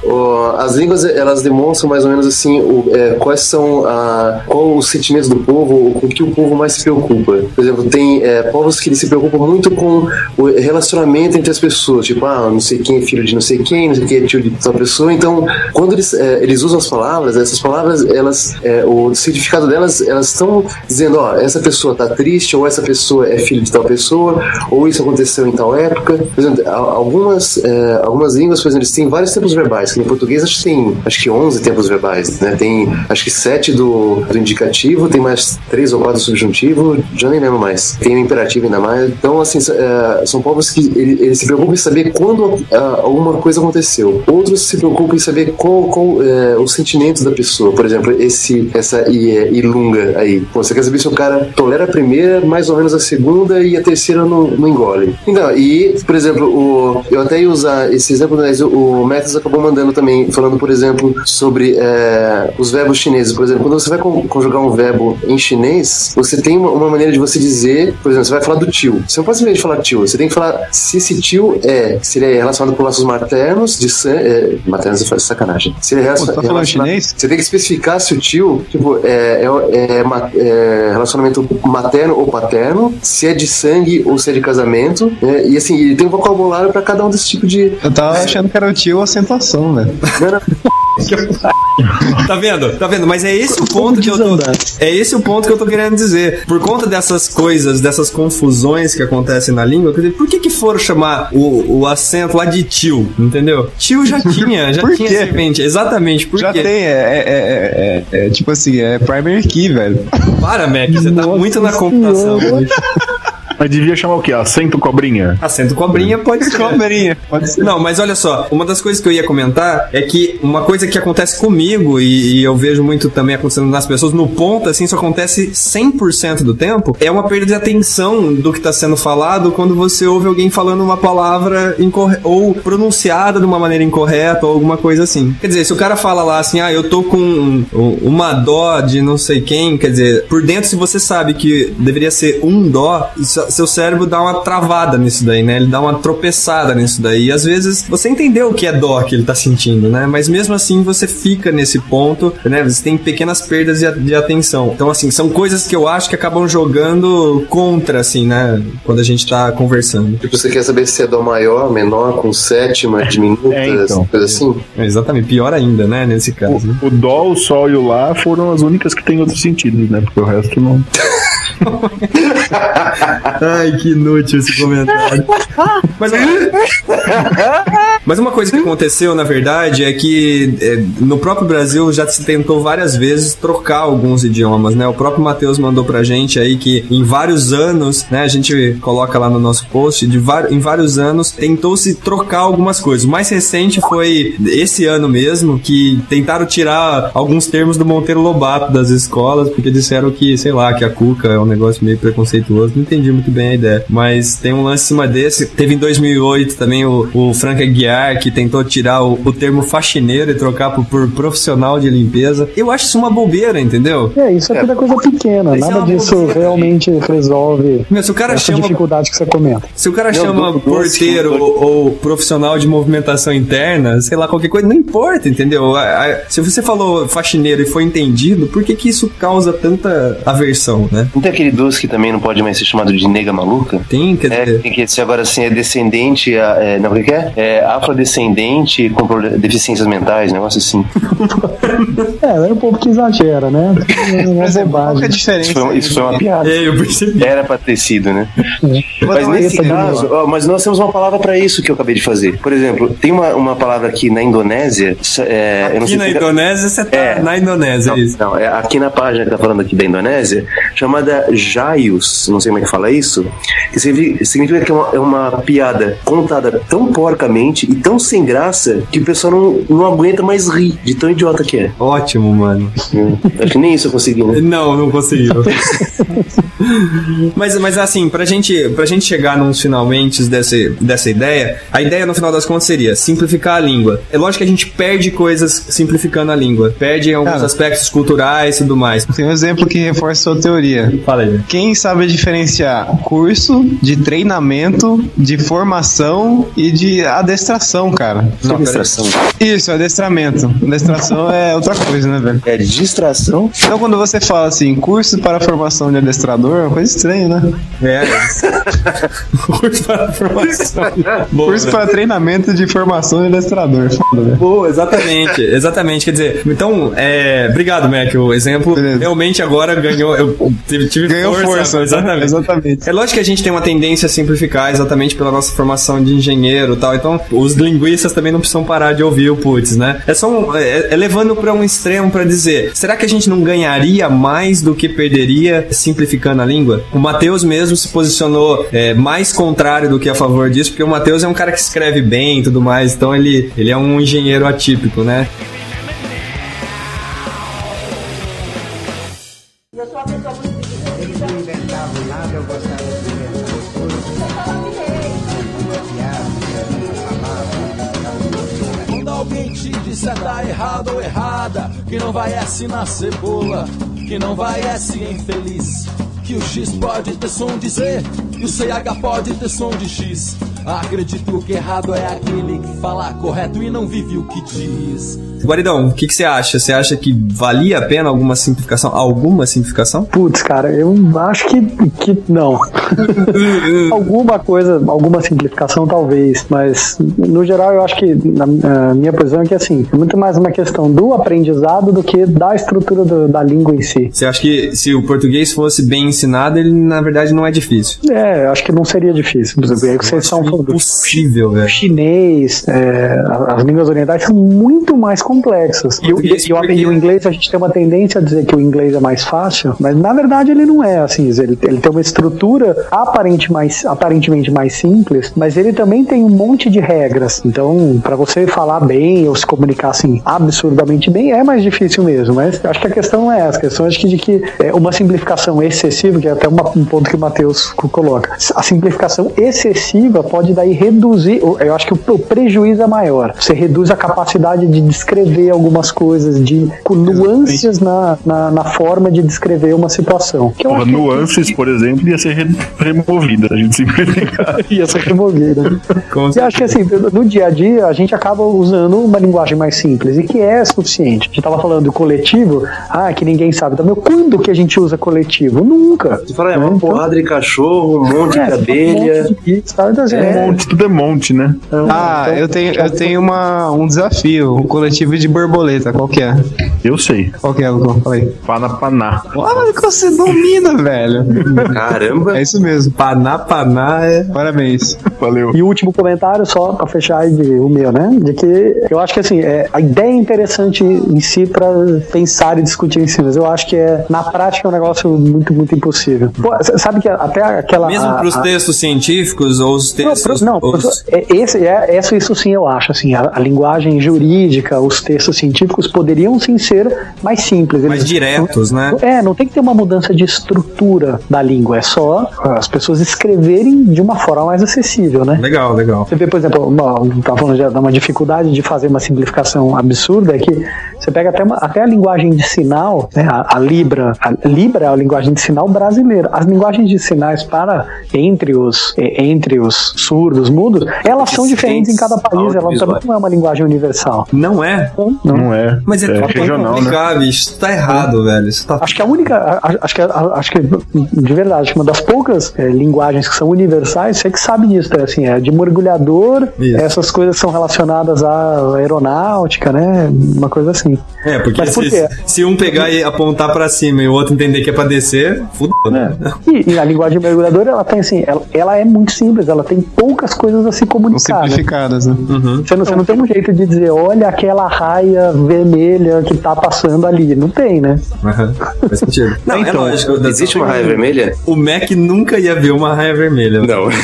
as línguas, elas demonstram mais ou menos assim o, é, quais são a, qual os sentimentos do povo, com que o povo mais se preocupa. Por exemplo, tem é, povos que se preocupam muito com o relacionamento entre as pessoas, tipo, ah, não sei quem é filho de não sei quem, não sei quem é tio de tal pessoa. Então, quando eles, é, eles usam as palavras, essas palavras, elas, é, o significado delas, elas estão dizendo, ó, essa pessoa tá triste, ou essa pessoa é filho de tal pessoa, ou isso aconteceu em tal época. Por exemplo, algumas, é, algumas línguas, por exemplo, eles têm vários tempos verbais, que no português acho que tem acho que 11 tempos verbais, né? Tem acho que 7 do, do indicativo, tem mais 3 ou 4 do subjuntivo, já nem lembro mais. Tem o imperativo ainda mais. Então, assim, é, são povos que eles ele se preocupam em saber quando alguma coisa aconteceu. Outros se preocupam em saber qual, qual é, os sentimentos da pessoa. Por exemplo, esse, essa é, ilunga aí. Pô, você quer saber se o cara tolera a primeira, mais ou menos a segunda e a terceira não, não engole. Então, e, por exemplo, o, eu até ia usar esse exemplo, mas o, o Matheus acabou mandando também, falando, por exemplo, sobre é, os verbos chineses. Por exemplo, quando você vai conjugar um verbo em chinês, você tem uma, uma, maneira de você dizer, por exemplo, você vai falar do tio. Você não pode simplesmente falar tio, você tem que falar se esse tio é, se ele é relacionado com laços maternos, de sangue. É, maternos é sacanagem. Se ele é Pô, tá falando chinês? Você tem que especificar se o tio, tipo, é, é, é, relacionamento materno ou paterno, se é de sangue ou se é de casamento. Né? E assim, ele tem um vocabulário para cada um desse tipo de. Eu tava achando que era o tio ou acentuação, né? Não. tá vendo? Tá vendo? Mas é esse o ponto que eu tô. É esse o ponto que eu tô querendo dizer. Por conta dessas coisas, dessas confusões que acontecem na língua, por que que foram chamar o, o acento lá de tio? Entendeu? Tio já tinha, já tinha serpente. Exatamente, por já quê? tem, é, é, é, é, tipo assim, é primary key, velho. Para, Mac, você tá muito na computação. Mas devia chamar o quê? Acento cobrinha? Acento cobrinha pode ser. cobrinha, pode ser. Não, mas olha só, uma das coisas que eu ia comentar é que uma coisa que acontece comigo e, e eu vejo muito também acontecendo nas pessoas, no ponto, assim, isso acontece 100% do tempo, é uma perda de atenção do que está sendo falado quando você ouve alguém falando uma palavra ou pronunciada de uma maneira incorreta ou alguma coisa assim. Quer dizer, se o cara fala lá assim, ah, eu tô com uma dó de não sei quem, quer dizer, por dentro, se você sabe que deveria ser um dó, isso seu cérebro dá uma travada nisso daí, né? Ele dá uma tropeçada nisso daí. E às vezes você entendeu o que é dó que ele tá sentindo, né? Mas mesmo assim você fica nesse ponto, né? Você tem pequenas perdas de, de atenção. Então, assim, são coisas que eu acho que acabam jogando contra, assim, né? Quando a gente tá conversando. Tipo, você quer saber se é dó maior, menor, com sétima, diminuta, é, então. coisa assim? É, exatamente, pior ainda, né? Nesse caso. O, né? o dó, o sol e o lá foram as únicas que têm outros sentidos, né? Porque o resto não. Ai, que inútil esse comentário. Mas, mas uma coisa que aconteceu, na verdade, é que é, no próprio Brasil já se tentou várias vezes trocar alguns idiomas, né? O próprio Matheus mandou pra gente aí que em vários anos, né? A gente coloca lá no nosso post, de em vários anos tentou-se trocar algumas coisas. O mais recente foi esse ano mesmo, que tentaram tirar alguns termos do Monteiro Lobato das escolas, porque disseram que, sei lá, que a Cuca é um negócio meio preconceituoso. Não entendi muito bem a ideia. Mas tem um lance em cima desse. Teve em 2008 também o, o Frank Aguiar, que tentou tirar o, o termo faxineiro e trocar por, por, profissional de limpeza. Eu acho isso uma bobeira, entendeu? É, isso é, é coisa pequena. Nada é disso bobeira, realmente gente. resolve Meu, se o cara essa chama, dificuldade que você comenta. Se o cara Meu, chama do, porteiro ou, ou, profissional de movimentação interna, sei lá, qualquer coisa, não importa, entendeu? Se você falou faxineiro e foi entendido, por que que isso causa tanta aversão, né? Não tem aquele doce que também não pode mais ser chamado de nega maluca? Tem, quer é, dizer... Tem que ser agora assim, é descendente, é, não, o que é? É afrodescendente com deficiências mentais, negócio assim. é, é um pouco que exagera, né? É uma bobagem. É diferente. Isso foi, isso foi uma piada. É, eu percebi. Era pra ter sido, né? É. Mas nesse caso, ó, mas nós temos uma palavra pra isso que eu acabei de fazer. Por exemplo, tem uma, uma palavra aqui na Indonésia. É, aqui na Indonésia, você tá é, na Indonésia, não, isso. Não, é aqui na página que tá falando aqui da Indonésia, chamada Jaius, não sei como é que fala isso, que significa que é uma, é uma piada contada tão porcamente e tão sem graça que o pessoal não, não aguenta mais rir de tão idiota que é. Ótimo, mano. Hum, acho que nem isso eu consegui, né? Não, não conseguiu. mas, mas assim, pra gente, pra gente chegar nos finalmente dessa, dessa ideia, a ideia no final das contas seria simplificar a língua. É lógico que a gente perde coisas simplificando a língua. Perde alguns Cara, aspectos culturais e tudo mais. Tem um exemplo que reforça a sua teoria. Fala aí. Quem sabe diferenciar curso de treinamento, de formação e de adestração, cara? Não, adestração. Isso, adestramento. Adestração é outra coisa, né, velho? É distração. Então, quando você fala assim, curso para formação de adestrador, é uma coisa estranha, né? É. curso para formação. Boa, curso para treinamento de formação de adestrador. Foda, né? Boa, exatamente. Exatamente. Quer dizer, então, é... obrigado, Mac. O exemplo Beleza. realmente agora ganhou. Eu tive, ganhou força. força exatamente. exatamente. É lógico que a gente tem uma tendência a simplificar exatamente pela nossa formação de engenheiro e tal. Então, os linguistas também não precisam parar de ouvir o putz, né? É só um, é, é levando para um extremo para dizer, será que a gente não ganharia mais do que perderia simplificando a língua? O Matheus mesmo se posicionou é, mais contrário do que a favor disso, porque o Matheus é um cara que escreve bem e tudo mais, então ele, ele é um engenheiro atípico, né? Te disser tá errado ou errada, que não vai é se na cebola, que não vai é se infeliz que o X pode ter som de Z e o CH pode ter som de X. Acredito que errado é aquele que fala correto e não vive o que diz. Guaridão, o que, que você acha? Você acha que valia a pena alguma simplificação? Alguma simplificação? Putz, cara, eu acho que, que não. alguma coisa, alguma simplificação talvez, mas no geral eu acho que na, na minha posição é que assim, é muito mais uma questão do aprendizado do que da estrutura do, da língua em si. Você acha que se o português fosse bem ensinado, ele na verdade não é difícil? É, eu acho que não seria difícil. Por exemplo, vocês são possível, velho. Chinês, é, as línguas orientais são muito mais complexas. E, e, e, o, e, o, inglês, a gente tem uma tendência a dizer que o inglês é mais fácil, mas na verdade ele não é assim. Ele, ele tem uma estrutura aparente mais, aparentemente mais simples, mas ele também tem um monte de regras. Então, para você falar bem ou se comunicar assim absurdamente bem, é mais difícil mesmo. Mas acho que a questão é essa. A questão acho que de que é uma simplificação excessiva, que é até uma, um ponto que o Matheus coloca. A simplificação excessiva pode daí reduzir. Eu acho que o prejuízo é maior. Você reduz a capacidade de descrever descrever algumas coisas, de nuances na, na, na, forma de descrever uma situação. Que Porra, nuances, que... por exemplo, ia ser removida, a gente simplificar. ia ser removida. e acho que assim, no dia a dia, a gente acaba usando uma linguagem mais simples e que é suficiente. A gente estava falando do coletivo, ah, que ninguém sabe também. Quando que a gente usa coletivo? Nunca. Você fala, é uma então, porrada de cachorro, um monte é, de abelha. Um monte de é, um monte, tudo é monte, né? Então, ah, então, eu tenho, eu tenho uma, um desafio. O coletivo substantivo de borboleta, qual que é? Eu sei. Qual que é, Lucão? Fala aí. Panapaná. Olha que você domina, velho. Caramba. É isso mesmo. Paná, paná é. Parabéns. Valeu. E o último comentário, só pra fechar aí de, o meu, né? De que eu acho que assim, é, a ideia é interessante em si pra pensar e discutir em si, mas eu acho que é, na prática é um negócio muito, muito impossível. Pô, sabe que até aquela. Mesmo a- pros a- textos científicos ou os Não, textos. pro- não, pro- os- é, esse, é, isso, isso sim eu acho, assim, a, a linguagem jurídica, os textos científicos poderiam sim ser mais simples. mais Eles- diretos, né? É, não tem que ter uma mudança de estrutura da língua, é só as pessoas escreverem de uma forma mais acessível, né? Legal, legal. Você vê, por exemplo, uma, tá falando de uma dificuldade de fazer uma simplificação absurda, é que você pega até, uma- até a linguagem de sinal, né, a, a Libra, a Libra é a linguagem de sinal brasileira. As linguagens de sinais para entre os, entre os surdos, mudos, elas são diferentes em cada país, ela também não é uma linguagem universal. Não é? Não, não. É. Mas é, é tão regional, né? complicado. Isso tá errado, velho. Isso tá. Acho que a única, acho que, acho que de verdade, acho que uma das poucas eh, linguagens que são universais, você que sabe disso, é assim, é de mergulhador, Isso. essas coisas são relacionadas à aeronáutica, né? Uma coisa assim. É, porque Mas por se, quê? se um pegar e apontar pra cima e o outro entender que é pra descer, fudeu, né? E, e a linguagem mergulhadora, ela tem assim, ela, ela é muito simples, ela tem poucas coisas a se comunicar. né? simplificadas, né? Você não, você não tem um jeito de dizer, olha aquela raia vermelha que tá passando ali. Não tem, né? Aham, Faz sentido. Não, é Então, lógico. Existe uma raia vermelha? O Mac nunca ia ver uma raia vermelha. Não.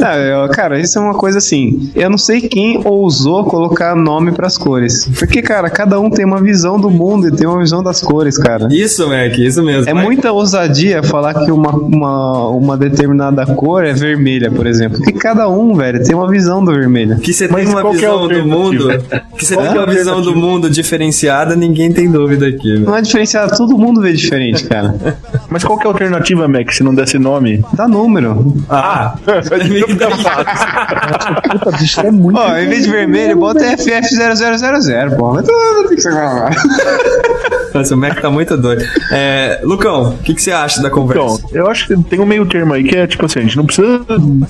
Ah, eu- cara, isso é uma coisa assim. Eu não sei quem ousou colocar nome pras cores. Porque, cara, cada um tem uma visão do mundo e tem uma visão das cores, cara. Isso, Mac, isso mesmo. É muita ousadia falar que uma, uma, uma determinada cor é vermelha, por exemplo. Porque cada um, velho, tem uma visão do vermelho. Que você Mas tem uma é visão do mundo. Que você tem é uma visão do mundo diferenciada, ninguém tem dúvida aqui, né? Não é diferenciado, todo mundo vê diferente, cara. Mas qual que é a alternativa, Mac, se não desse nome? Dá número. Ah, Puta, bicho, é muito. Ó, em vez de vermelho, bota FF0000, pô. Mas tudo tem que ser o Mac tá muito doido. É, Lucão, o que, que você acha da conversa? Então, eu acho que tem um meio termo aí que é tipo assim, a gente não precisa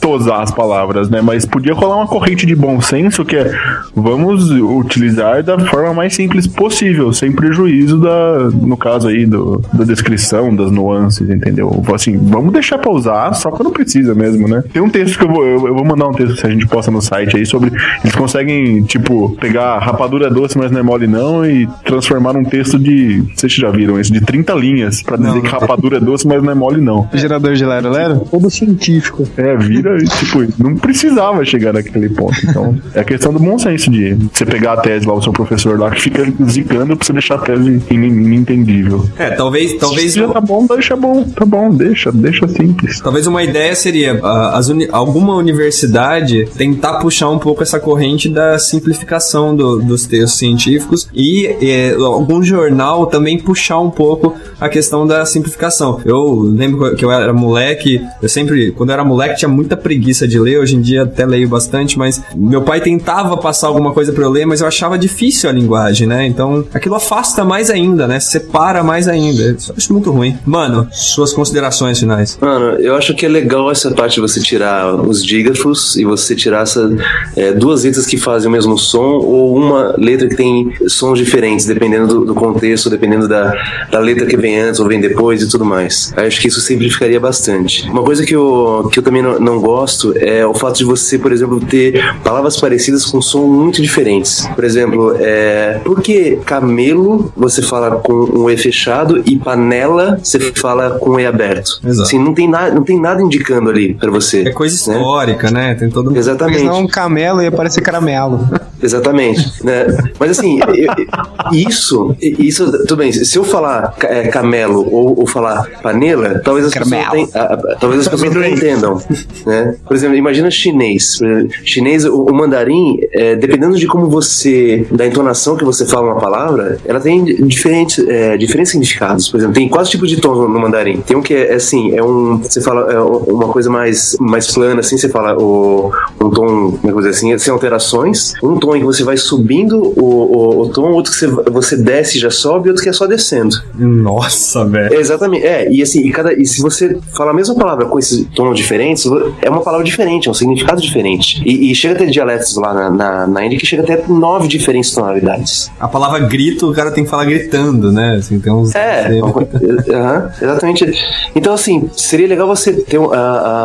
tosar as palavras, né? Mas podia rolar uma corrente de bom senso que é vamos utilizar da forma mais simples possível, sem prejuízo da, no caso aí, do, da descrição, das nuances, entendeu? Assim, vamos deixar pra usar só quando precisa mesmo, né? Tem um texto que eu vou, eu, eu vou mandar um texto que a gente posta no site aí sobre. Eles conseguem, tipo, pegar rapadura doce, mas não é mole não, e transformar num texto de. Vocês já viram isso? De 30 linhas pra dizer Não, que rapadura é doce, mas não é mole não. Gerador de Lero Lero? Todo científico. É, vira, e, tipo, não precisava chegar naquele ponto. Então, é a questão do bom senso de você pegar a tese lá, o seu professor lá, que fica zicando pra você deixar a tese in- inentendível. É, talvez, talvez, Se já tá bom, deixa bom, tá bom, deixa, deixa simples. talvez uma ideia seria as uni- alguma universidade tentar puxar um pouco essa corrente da simplificação do- dos textos científicos e eh, algum jornal também puxar um pouco a questão da simplificação. Eu lembro que eu era moleque, eu sempre, quando eu era moleque, tinha muita preguiça de ler, hoje em dia até leio bastante, mas meu pai tentava passar alguma coisa pra eu ler, mas eu achava difícil a linguagem, né? Então aquilo afasta mais ainda, né? Separa mais ainda. Eu acho muito ruim. Mano, suas considerações finais. Mano, eu acho que é legal essa parte de você tirar os dígrafos e você tirar essa, é, duas letras que fazem o mesmo som ou uma letra que tem sons diferentes, dependendo do, do contexto, dependendo da, da letra que vem antes ou vem depois e tudo mais. Eu acho que isso simplificaria bastante. Uma coisa que eu, que eu também não, não gosto é o fato de você, por exemplo, ter palavras parecidas com som muito diferentes. Por exemplo, é, por que camelo você fala com um E fechado e panela você fala com um E aberto? Exato. Assim, não tem, nada, não tem nada indicando ali pra você. É coisa né? histórica, né? Tem todo mundo. Exatamente. Senão um camelo ia parecer caramelo. Exatamente. né? Mas assim, eu- isso, isso, tudo bem, se eu falar é, camelo ou, ou falar panela, talvez as pessoas, a- a- talvez as pessoas não entendam. Né? Por exemplo, imagina chinês. Exemplo, Chinês, o, o mandarim, é, dependendo de como você, da entonação que você fala uma palavra, ela tem diferentes, é, diferentes significados. Por exemplo, tem quatro tipos de tons no, no mandarim. Tem um que é, é assim, é um, você fala é uma coisa mais, mais plana, assim, você fala o, um tom, como é que eu vou dizer assim, sem alterações. Um tom tom em que você vai subindo o, o, o tom, outro que você, você desce e já sobe, outro que é só descendo. Nossa, velho. Exatamente. É, e assim, e, cada, e se você falar a mesma palavra com esses tons diferentes, é uma palavra diferente, é um significado diferente. E, e chega a ter dialetos lá na, na, na Índia que chega até nove diferentes tonalidades. A palavra grito, o cara tem que falar gritando, né? Assim, tem uns. É, uh -huh, exatamente. Então, assim, seria legal você ter uh,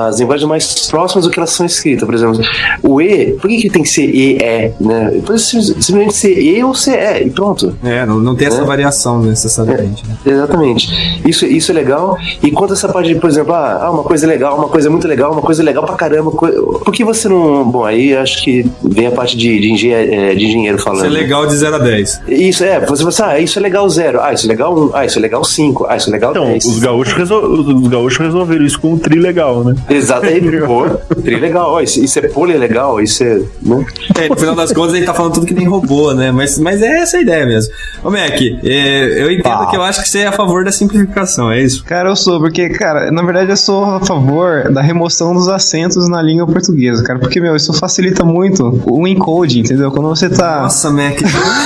as linguagens mais próximas do que elas são escritas. Por exemplo, o E, por que, que tem que ser E, E, né? Pode simplesmente ser E ou ser E, e pronto. É, não, não tem essa é. variação necessariamente. É, né? Exatamente. Isso, isso é legal. E quanto a essa parte de, por exemplo, ah, ah, uma coisa legal, uma coisa muito legal, uma coisa legal pra caramba. Por que você não. Bom, aí acho que vem a parte de, de, engenheiro, é, de engenheiro falando. Isso é legal de 0 a 10. Isso, é. Você fala, ah, isso é legal 0. Ah, isso é legal 1. Um. Ah, isso é legal 5. Ah, isso é legal 10. Então, os gaúchos, resol... os gaúchos resolveram isso com um tri legal, né? Exato. Aí, pô, tri legal. Ó, isso, isso é pole legal, isso é. Né? É, no final das contas, gente tá falando tudo que nem robô, né? Mas, mas é essa a ideia mesmo. Ô, Mac, é, eu entendo que eu acho que você é a favor da simplificação, é isso? Cara, eu sou, porque, cara, na verdade eu sou a favor da remoção dos acentos na língua portuguesa, cara. Porque, meu, isso facilita muito o encode, entendeu? Quando você tá. Nossa, Mac,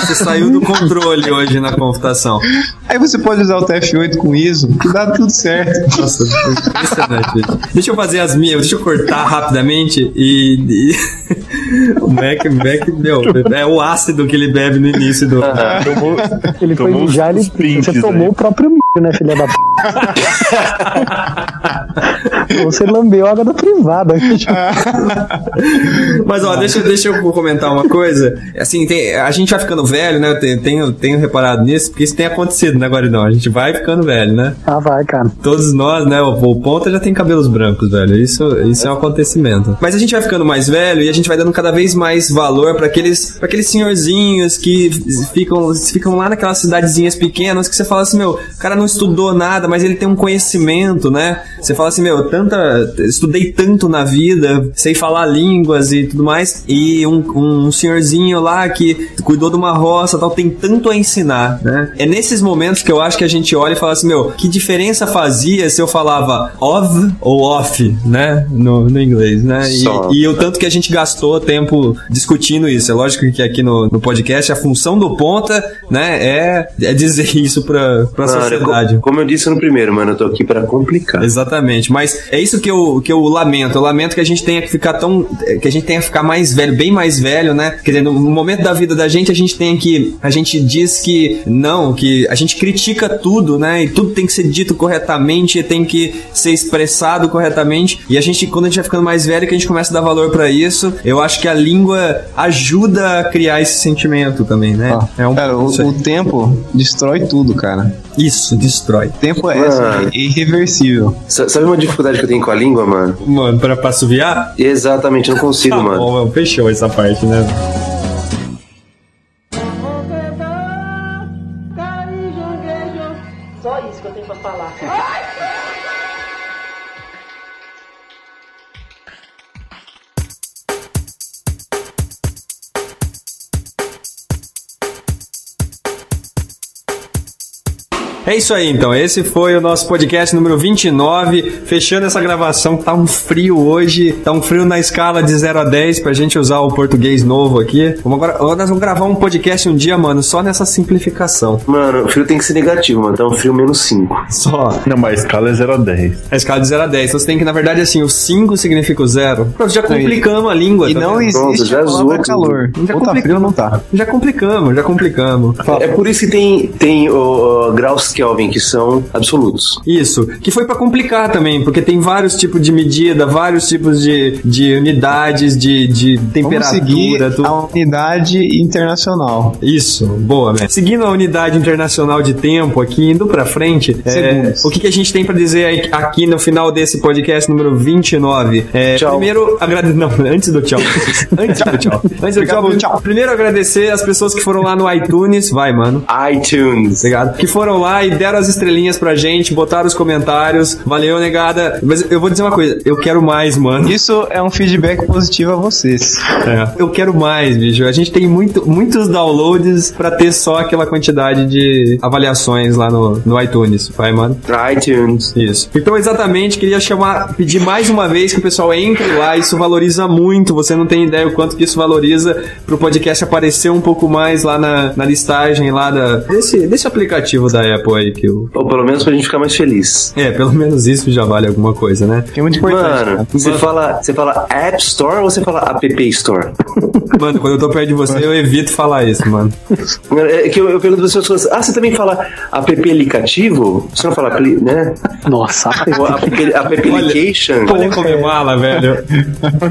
você saiu do controle hoje na computação. Aí você pode usar o TF8 com ISO, que dá tudo certo. Nossa, impressionante. Deixa eu fazer as minhas, deixa eu cortar rapidamente e. e... o Mac, Mac, meu, é o ácido que ele bebe no início do. Ah, tomou, ele foi mijar, ele. Você tomou aí. o próprio né, filha da p. Você lambeu água da privada. Mas ó, deixa, deixa eu comentar uma coisa. Assim, tem, a gente vai ficando velho, né? Eu tenho, tenho, tenho, reparado nisso, porque isso tem acontecido, né, Guaridão? A gente vai ficando velho, né? Ah, vai, cara. Todos nós, né? O, o Ponta já tem cabelos brancos, velho. Isso, isso é um acontecimento. Mas a gente vai ficando mais velho e a gente vai dando cada vez mais valor para aqueles, pra aqueles senhorzinhos que ficam, ficam lá naquelas cidadezinhas pequenas que você fala assim, meu, o cara não estudou nada, mas ele tem um conhecimento, né? Você fala assim, meu, tanta. Estudei tanto na vida, sei falar línguas e tudo mais. E um, um senhorzinho lá que cuidou de uma roça tal, tem tanto a ensinar, né? É nesses momentos que eu acho que a gente olha e fala assim, meu, que diferença fazia se eu falava of ou off, né? No, no inglês, né? E, e, o tanto que a gente gastou tempo discutindo isso. É lógico que aqui no, no podcast a função do ponta, né, é, é dizer isso pra, pra Mano, sociedade. Como eu disse no primeiro, mano, eu tô aqui para complicar. Exatamente. Mas é isso que eu, que eu lamento. Eu lamento que a gente tenha que ficar tão. que a gente tenha que ficar mais velho, bem mais velho, né? Quer dizer, no momento da vida da gente, a gente tem que. A gente diz que não, que a gente critica tudo, né? E tudo tem que ser dito corretamente, tem que ser expressado corretamente. E a gente, quando a gente vai ficando mais velho, que a gente começa a dar valor para isso, eu acho que a língua ajuda a criar esse sentimento também, né? Ah, é um cara, o, o tempo destrói tudo, cara. Isso, destrói. Tempo é essa, é irreversível. Sabe uma dificuldade que eu tenho com a língua, mano? Mano, pra, pra assoviar? Exatamente, não consigo, tá mano. Bom, fechou essa parte, né? É isso aí, então. Esse foi o nosso podcast número 29. Fechando essa gravação, tá um frio hoje. Tá um frio na escala de 0 a 10 pra gente usar o português novo aqui. Vamos agora, agora nós vamos gravar um podcast um dia, mano, só nessa simplificação. Mano, o frio tem que ser negativo, mano. Tá um frio menos 5. Só. Não, mas a escala é 0 a 10. A escala é de 0 a 10. Então você tem que, na verdade, assim, o 5 significa o 0. Pronto, já complicamos a língua. E tá não vendo? existe Pronto, já a palavra calor. Já complicamos. frio não tá. Já complicamos, já complicamos. É por isso que tem, tem o, o graus Kelvin, que são absolutos. Isso, que foi para complicar também, porque tem vários tipos de medida, vários tipos de, de unidades, de, de temperatura. Vamos a unidade internacional. Isso, boa, né? Seguindo a unidade internacional de tempo aqui, indo para frente, é, o que, que a gente tem para dizer aqui no final desse podcast número 29? É, tchau. Primeiro, agradecer. Não, antes do tchau. antes do tchau. Antes do tchau, tchau. Primeiro, agradecer as pessoas que foram lá no iTunes. Vai, mano. iTunes. Obrigado. Que foram lá e deram as estrelinhas pra gente, botaram os comentários. Valeu, negada. Mas eu vou dizer uma coisa, eu quero mais, mano. Isso é um feedback positivo a vocês. É. Eu quero mais, bicho. A gente tem muito, muitos downloads pra ter só aquela quantidade de avaliações lá no, no iTunes. Vai, mano. iTunes. Isso. Então, exatamente, queria chamar, pedir mais uma vez que o pessoal entre lá. Isso valoriza muito. Você não tem ideia o quanto que isso valoriza pro podcast aparecer um pouco mais lá na, na listagem lá da, desse, desse aplicativo da Apple aí que o. Ou pelo menos pra gente ficar mais feliz. É, pelo menos isso já vale alguma coisa, né? É muito importante. Mano, você fala, você fala App Store ou você fala App Store? Mano, quando eu tô perto de você, eu evito falar isso, mano. É que eu, eu pergunto para as pessoas, ah, você também fala app aplicativo? Você não fala, né? Nossa, app application? Olha como é mala, velho.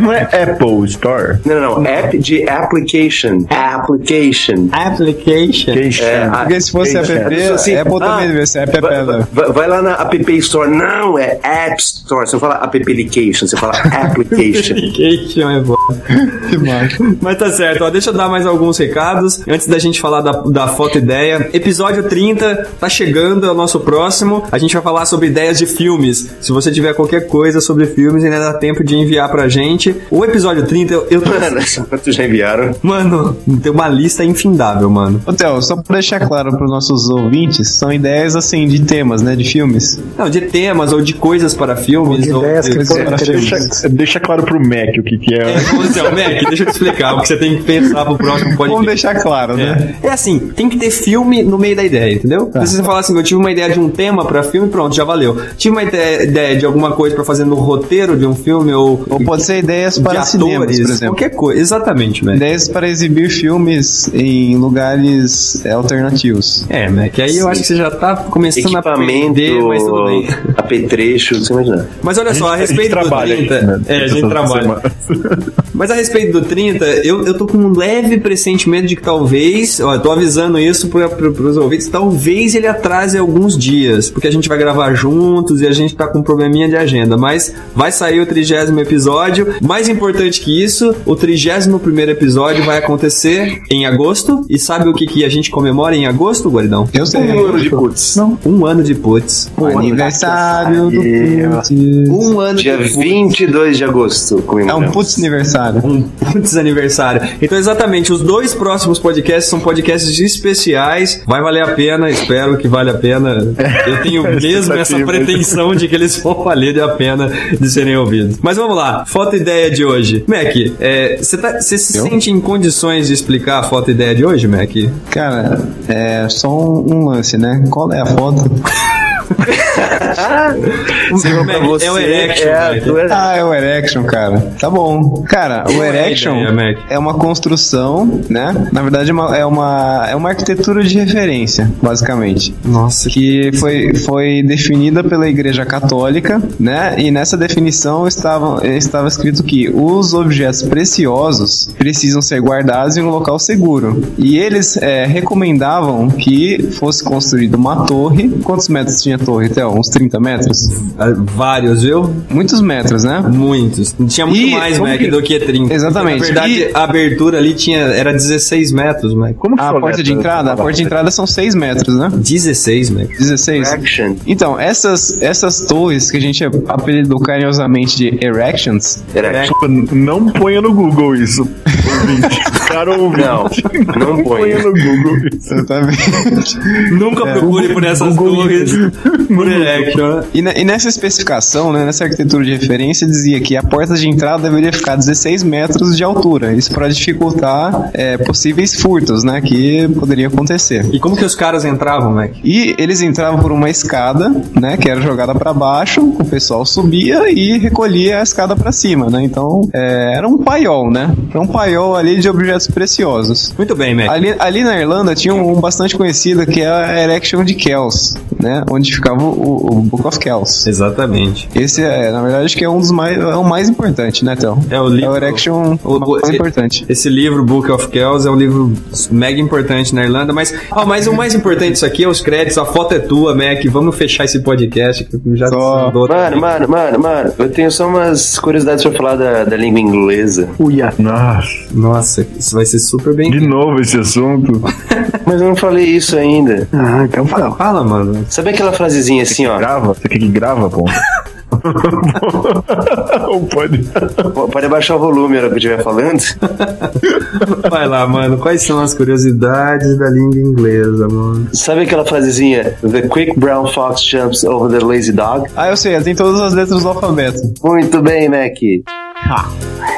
Não é Apple Store? Não, não, não. App de application. Application. Application. É, a- Porque se fosse app, Assim, Apple ah, app vai, vai- vai lá na App Store. Não, é App Store. Você não fala application, você fala application. Application é bom. Que. Mas tá certo, ó, deixa eu dar mais alguns recados antes da gente falar da, da foto ideia. Episódio 30 tá chegando, é o nosso próximo. A gente vai falar sobre ideias de filmes. Se você tiver qualquer coisa sobre filmes, ainda dá tempo de enviar pra gente. O episódio 30, eu, eu tô. Mano, quantos já enviaram? Mano, tem uma lista infindável, mano. Ô, Theo, só pra deixar claro pros nossos ouvintes, são ideias assim de temas, né? De filmes. Não, de temas ou de coisas para filmes. ou ideias que de- foram para Deixa, filmes. deixa claro pro Mac o que, que é. É, ó, Mac, deixa eu te explicar o que você tem que pensar pro próximo podcast. Vamos deixar claro, né? É assim, tem que ter filme no meio da ideia, entendeu? Se você falar assim, eu tive uma ideia de um tema pra filme, pronto, já valeu. Tive uma ideia, de alguma coisa pra fazer no roteiro de um filme ou, Ou pode ser ideias de para cinemas, por atores, exemplo. qualquer coisa. Exatamente, velho. Ideias para exibir filmes em lugares é, alternativos. É, Mac, aí eu acho que você já tá começando a Equipamento, perder, mas tudo bem. apetrecho, você imagina. Mas olha só, a A gente respeito do trabalha 30... aqui, né? É, a gente trabalha. Mas a respeito do 30, eu, eu tô com um leve pressentimento de que talvez, ó, eu tô avisando isso para pros ouvintes, talvez ele atrase alguns dias, porque a gente vai gravar juntos e a gente tá com um probleminha de agenda, mas vai sair o trigésimo episódio. Mais importante que isso, o trigésimo primeiro episódio vai acontecer em agosto, e sabe o que, que a gente comemora em agosto, Guaridão? Eu sei. Um ano de putz. Um ano de putz. O aniversário do Putz. Um ano Dia de putz. 22 de agosto. É um. Putz aniversário. Um putz aniversário. Então, exatamente, os dois próximos podcasts são podcasts especiais. Vai valer a pena, espero que valha a pena. Eu tenho mesmo essa pretensão de que eles vão valer a pena de serem ouvidos. Mas vamos lá, foto ideia de hoje. Mac, é, você tá- você se sente em condições de explicar a foto ideia de hoje, Mac? Cara, é só um, um lance, né? Qual é a foto? Mac, é o Erection, é tua- Ah, é o Erection, cara. Tá bom. Cara, o é Erection é uma construção, né? Na verdade, é uma, é uma, é uma arquitetura de referência, basicamente. Nossa, que foi, foi definida pela Igreja Católica, né? E nessa definição estava, estava escrito que os objetos preciosos precisam ser guardados em um local seguro. E eles é, recomendavam que fosse construída uma torre. Quantos metros tinha a torre, Theo? Uns 30 metros? vários, viu? Muitos metros, né? Muitos. Tinha muito E mais, Mac, que- do que 30. Exatamente. Na verdade, E- a abertura ali tinha, era 16 metros, Mac. Como que A são porta de entrada, a porta de entrada são 6 metros, né? 16, Mac. 16. Action. Então, essas, essas torres que a gente apelidou carinhosamente de erections, Desculpa, não ponha no Google isso. Ouvinte. Cara ouvinte. Não, não põe. ponha no Google exatamente. Nunca procure por essas torres por Erection. E, e nessa especificação, né, nessa arquitetura de referência, dizia que a porta de entrada deveria ficar 16 metros de altura. Isso para dificultar é, possíveis furtos, né, que poderia acontecer. E como que os caras entravam, Mac? E eles entravam por uma escada, né, que era jogada para baixo, o pessoal subia e recolhia a escada para cima, né? Então, é, era um paiol, né? Era um paiol ali de objetos preciosos. Muito bem, Mac. Ali, ali na Irlanda tinha um bastante conhecido que é a Erection de Kells, né? Onde ficava o, o Book of Kells. Exatamente. Esse é, na verdade, acho que é um dos mais, é o mais importante, né, Théo? É o livro- É o Erection o- o- mais importante. Esse livro, Book of Kells, é um livro mega importante na Irlanda, mas, ó, mas o mais importante disso aqui é os créditos, a foto é tua, Mac, vamos fechar esse podcast, que já Só-. Mano, mano, mano, mano, eu tenho só umas curiosidades pra falar da, da língua inglesa. Uia. Nossa, Nossa, isso vai ser super bem. de novo esse assunto. Mas eu não falei isso ainda. Ah, então fala. Fala, mano. Sabe aquela frasezinha assim, ó? Grava? Você quer que grava, pô? pode. Pode abaixar o volume na hora que eu estiver falando. Vai lá, mano. Quais são as curiosidades da língua inglesa, mano? Sabe aquela frasezinha? The quick brown fox jumps over the lazy dog? Ah, eu sei. Tem todas as letras do alfabeto. Muito bem, Mac. Ha.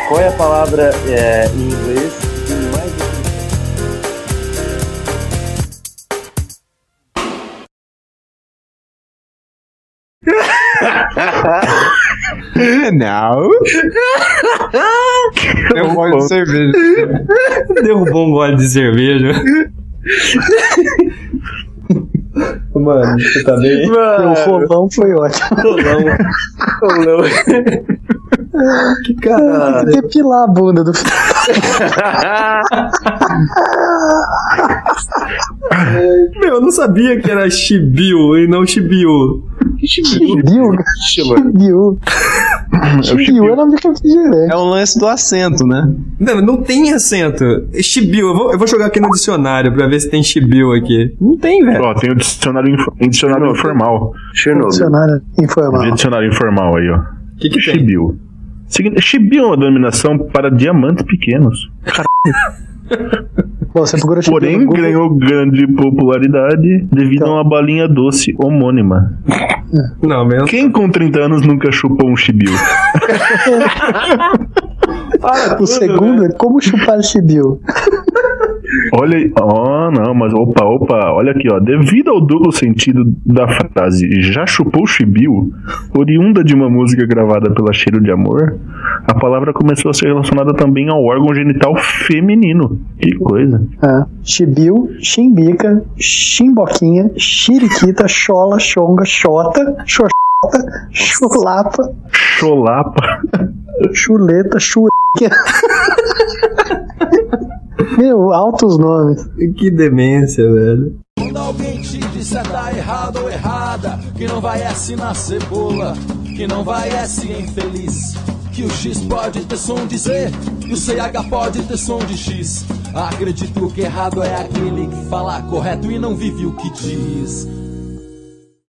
Qual é a palavra é, em inglês Não. Deu um gole de cerveja. Derrubou um gole de cerveja. Mano, você tá bem? Mano. O rolão foi ótimo. Rolão. Rolão. que cara. Depilar a bunda do Meu, eu não sabia que era Shibiu e não Shibiu. Shibiu? Shibiu. Shibiu é nome de refrigerante. É o lance do acento, né? Não, não tem acento. Shibiu, eu vou, eu vou jogar aqui no dicionário pra ver se tem Shibiu aqui. Não tem, velho. Ó, tem o dicionário, inf dicionário informal. Dicionário informal. Tem dicionário informal aí, ó. O que, que tem? Shibiu. Shibiu é uma denominação para diamantes pequenos. Caralho. você Porém, ganhou grande popularidade devido então. a uma balinha doce homônima. Não, mesmo. Quem com 30 anos nunca chupou um chibiu? o segundo é como chupar chibiu. Olha, ó, oh, não, mas opa, opa, olha aqui, ó. Devido ao duplo sentido da frase já chupou chibiu, oriunda de uma música gravada pela Cheiro de Amor, a palavra começou a ser relacionada também ao órgão genital feminino. Que coisa. É. Chibiu, chimbica, chimboquinha, chiriquita, chola, chonga, xota, xoxota, chulapa. Cholapa. Chuleta, churica. Meu, altos nomes. Que demência, velho. Quando alguém te disser tá errado ou errada, que não vai assinar cebola, que não vai ser infeliz. Que o X pode ter som de Z e o CH pode ter som de X. Acredito que errado é aquele que fala correto e não vive o que diz.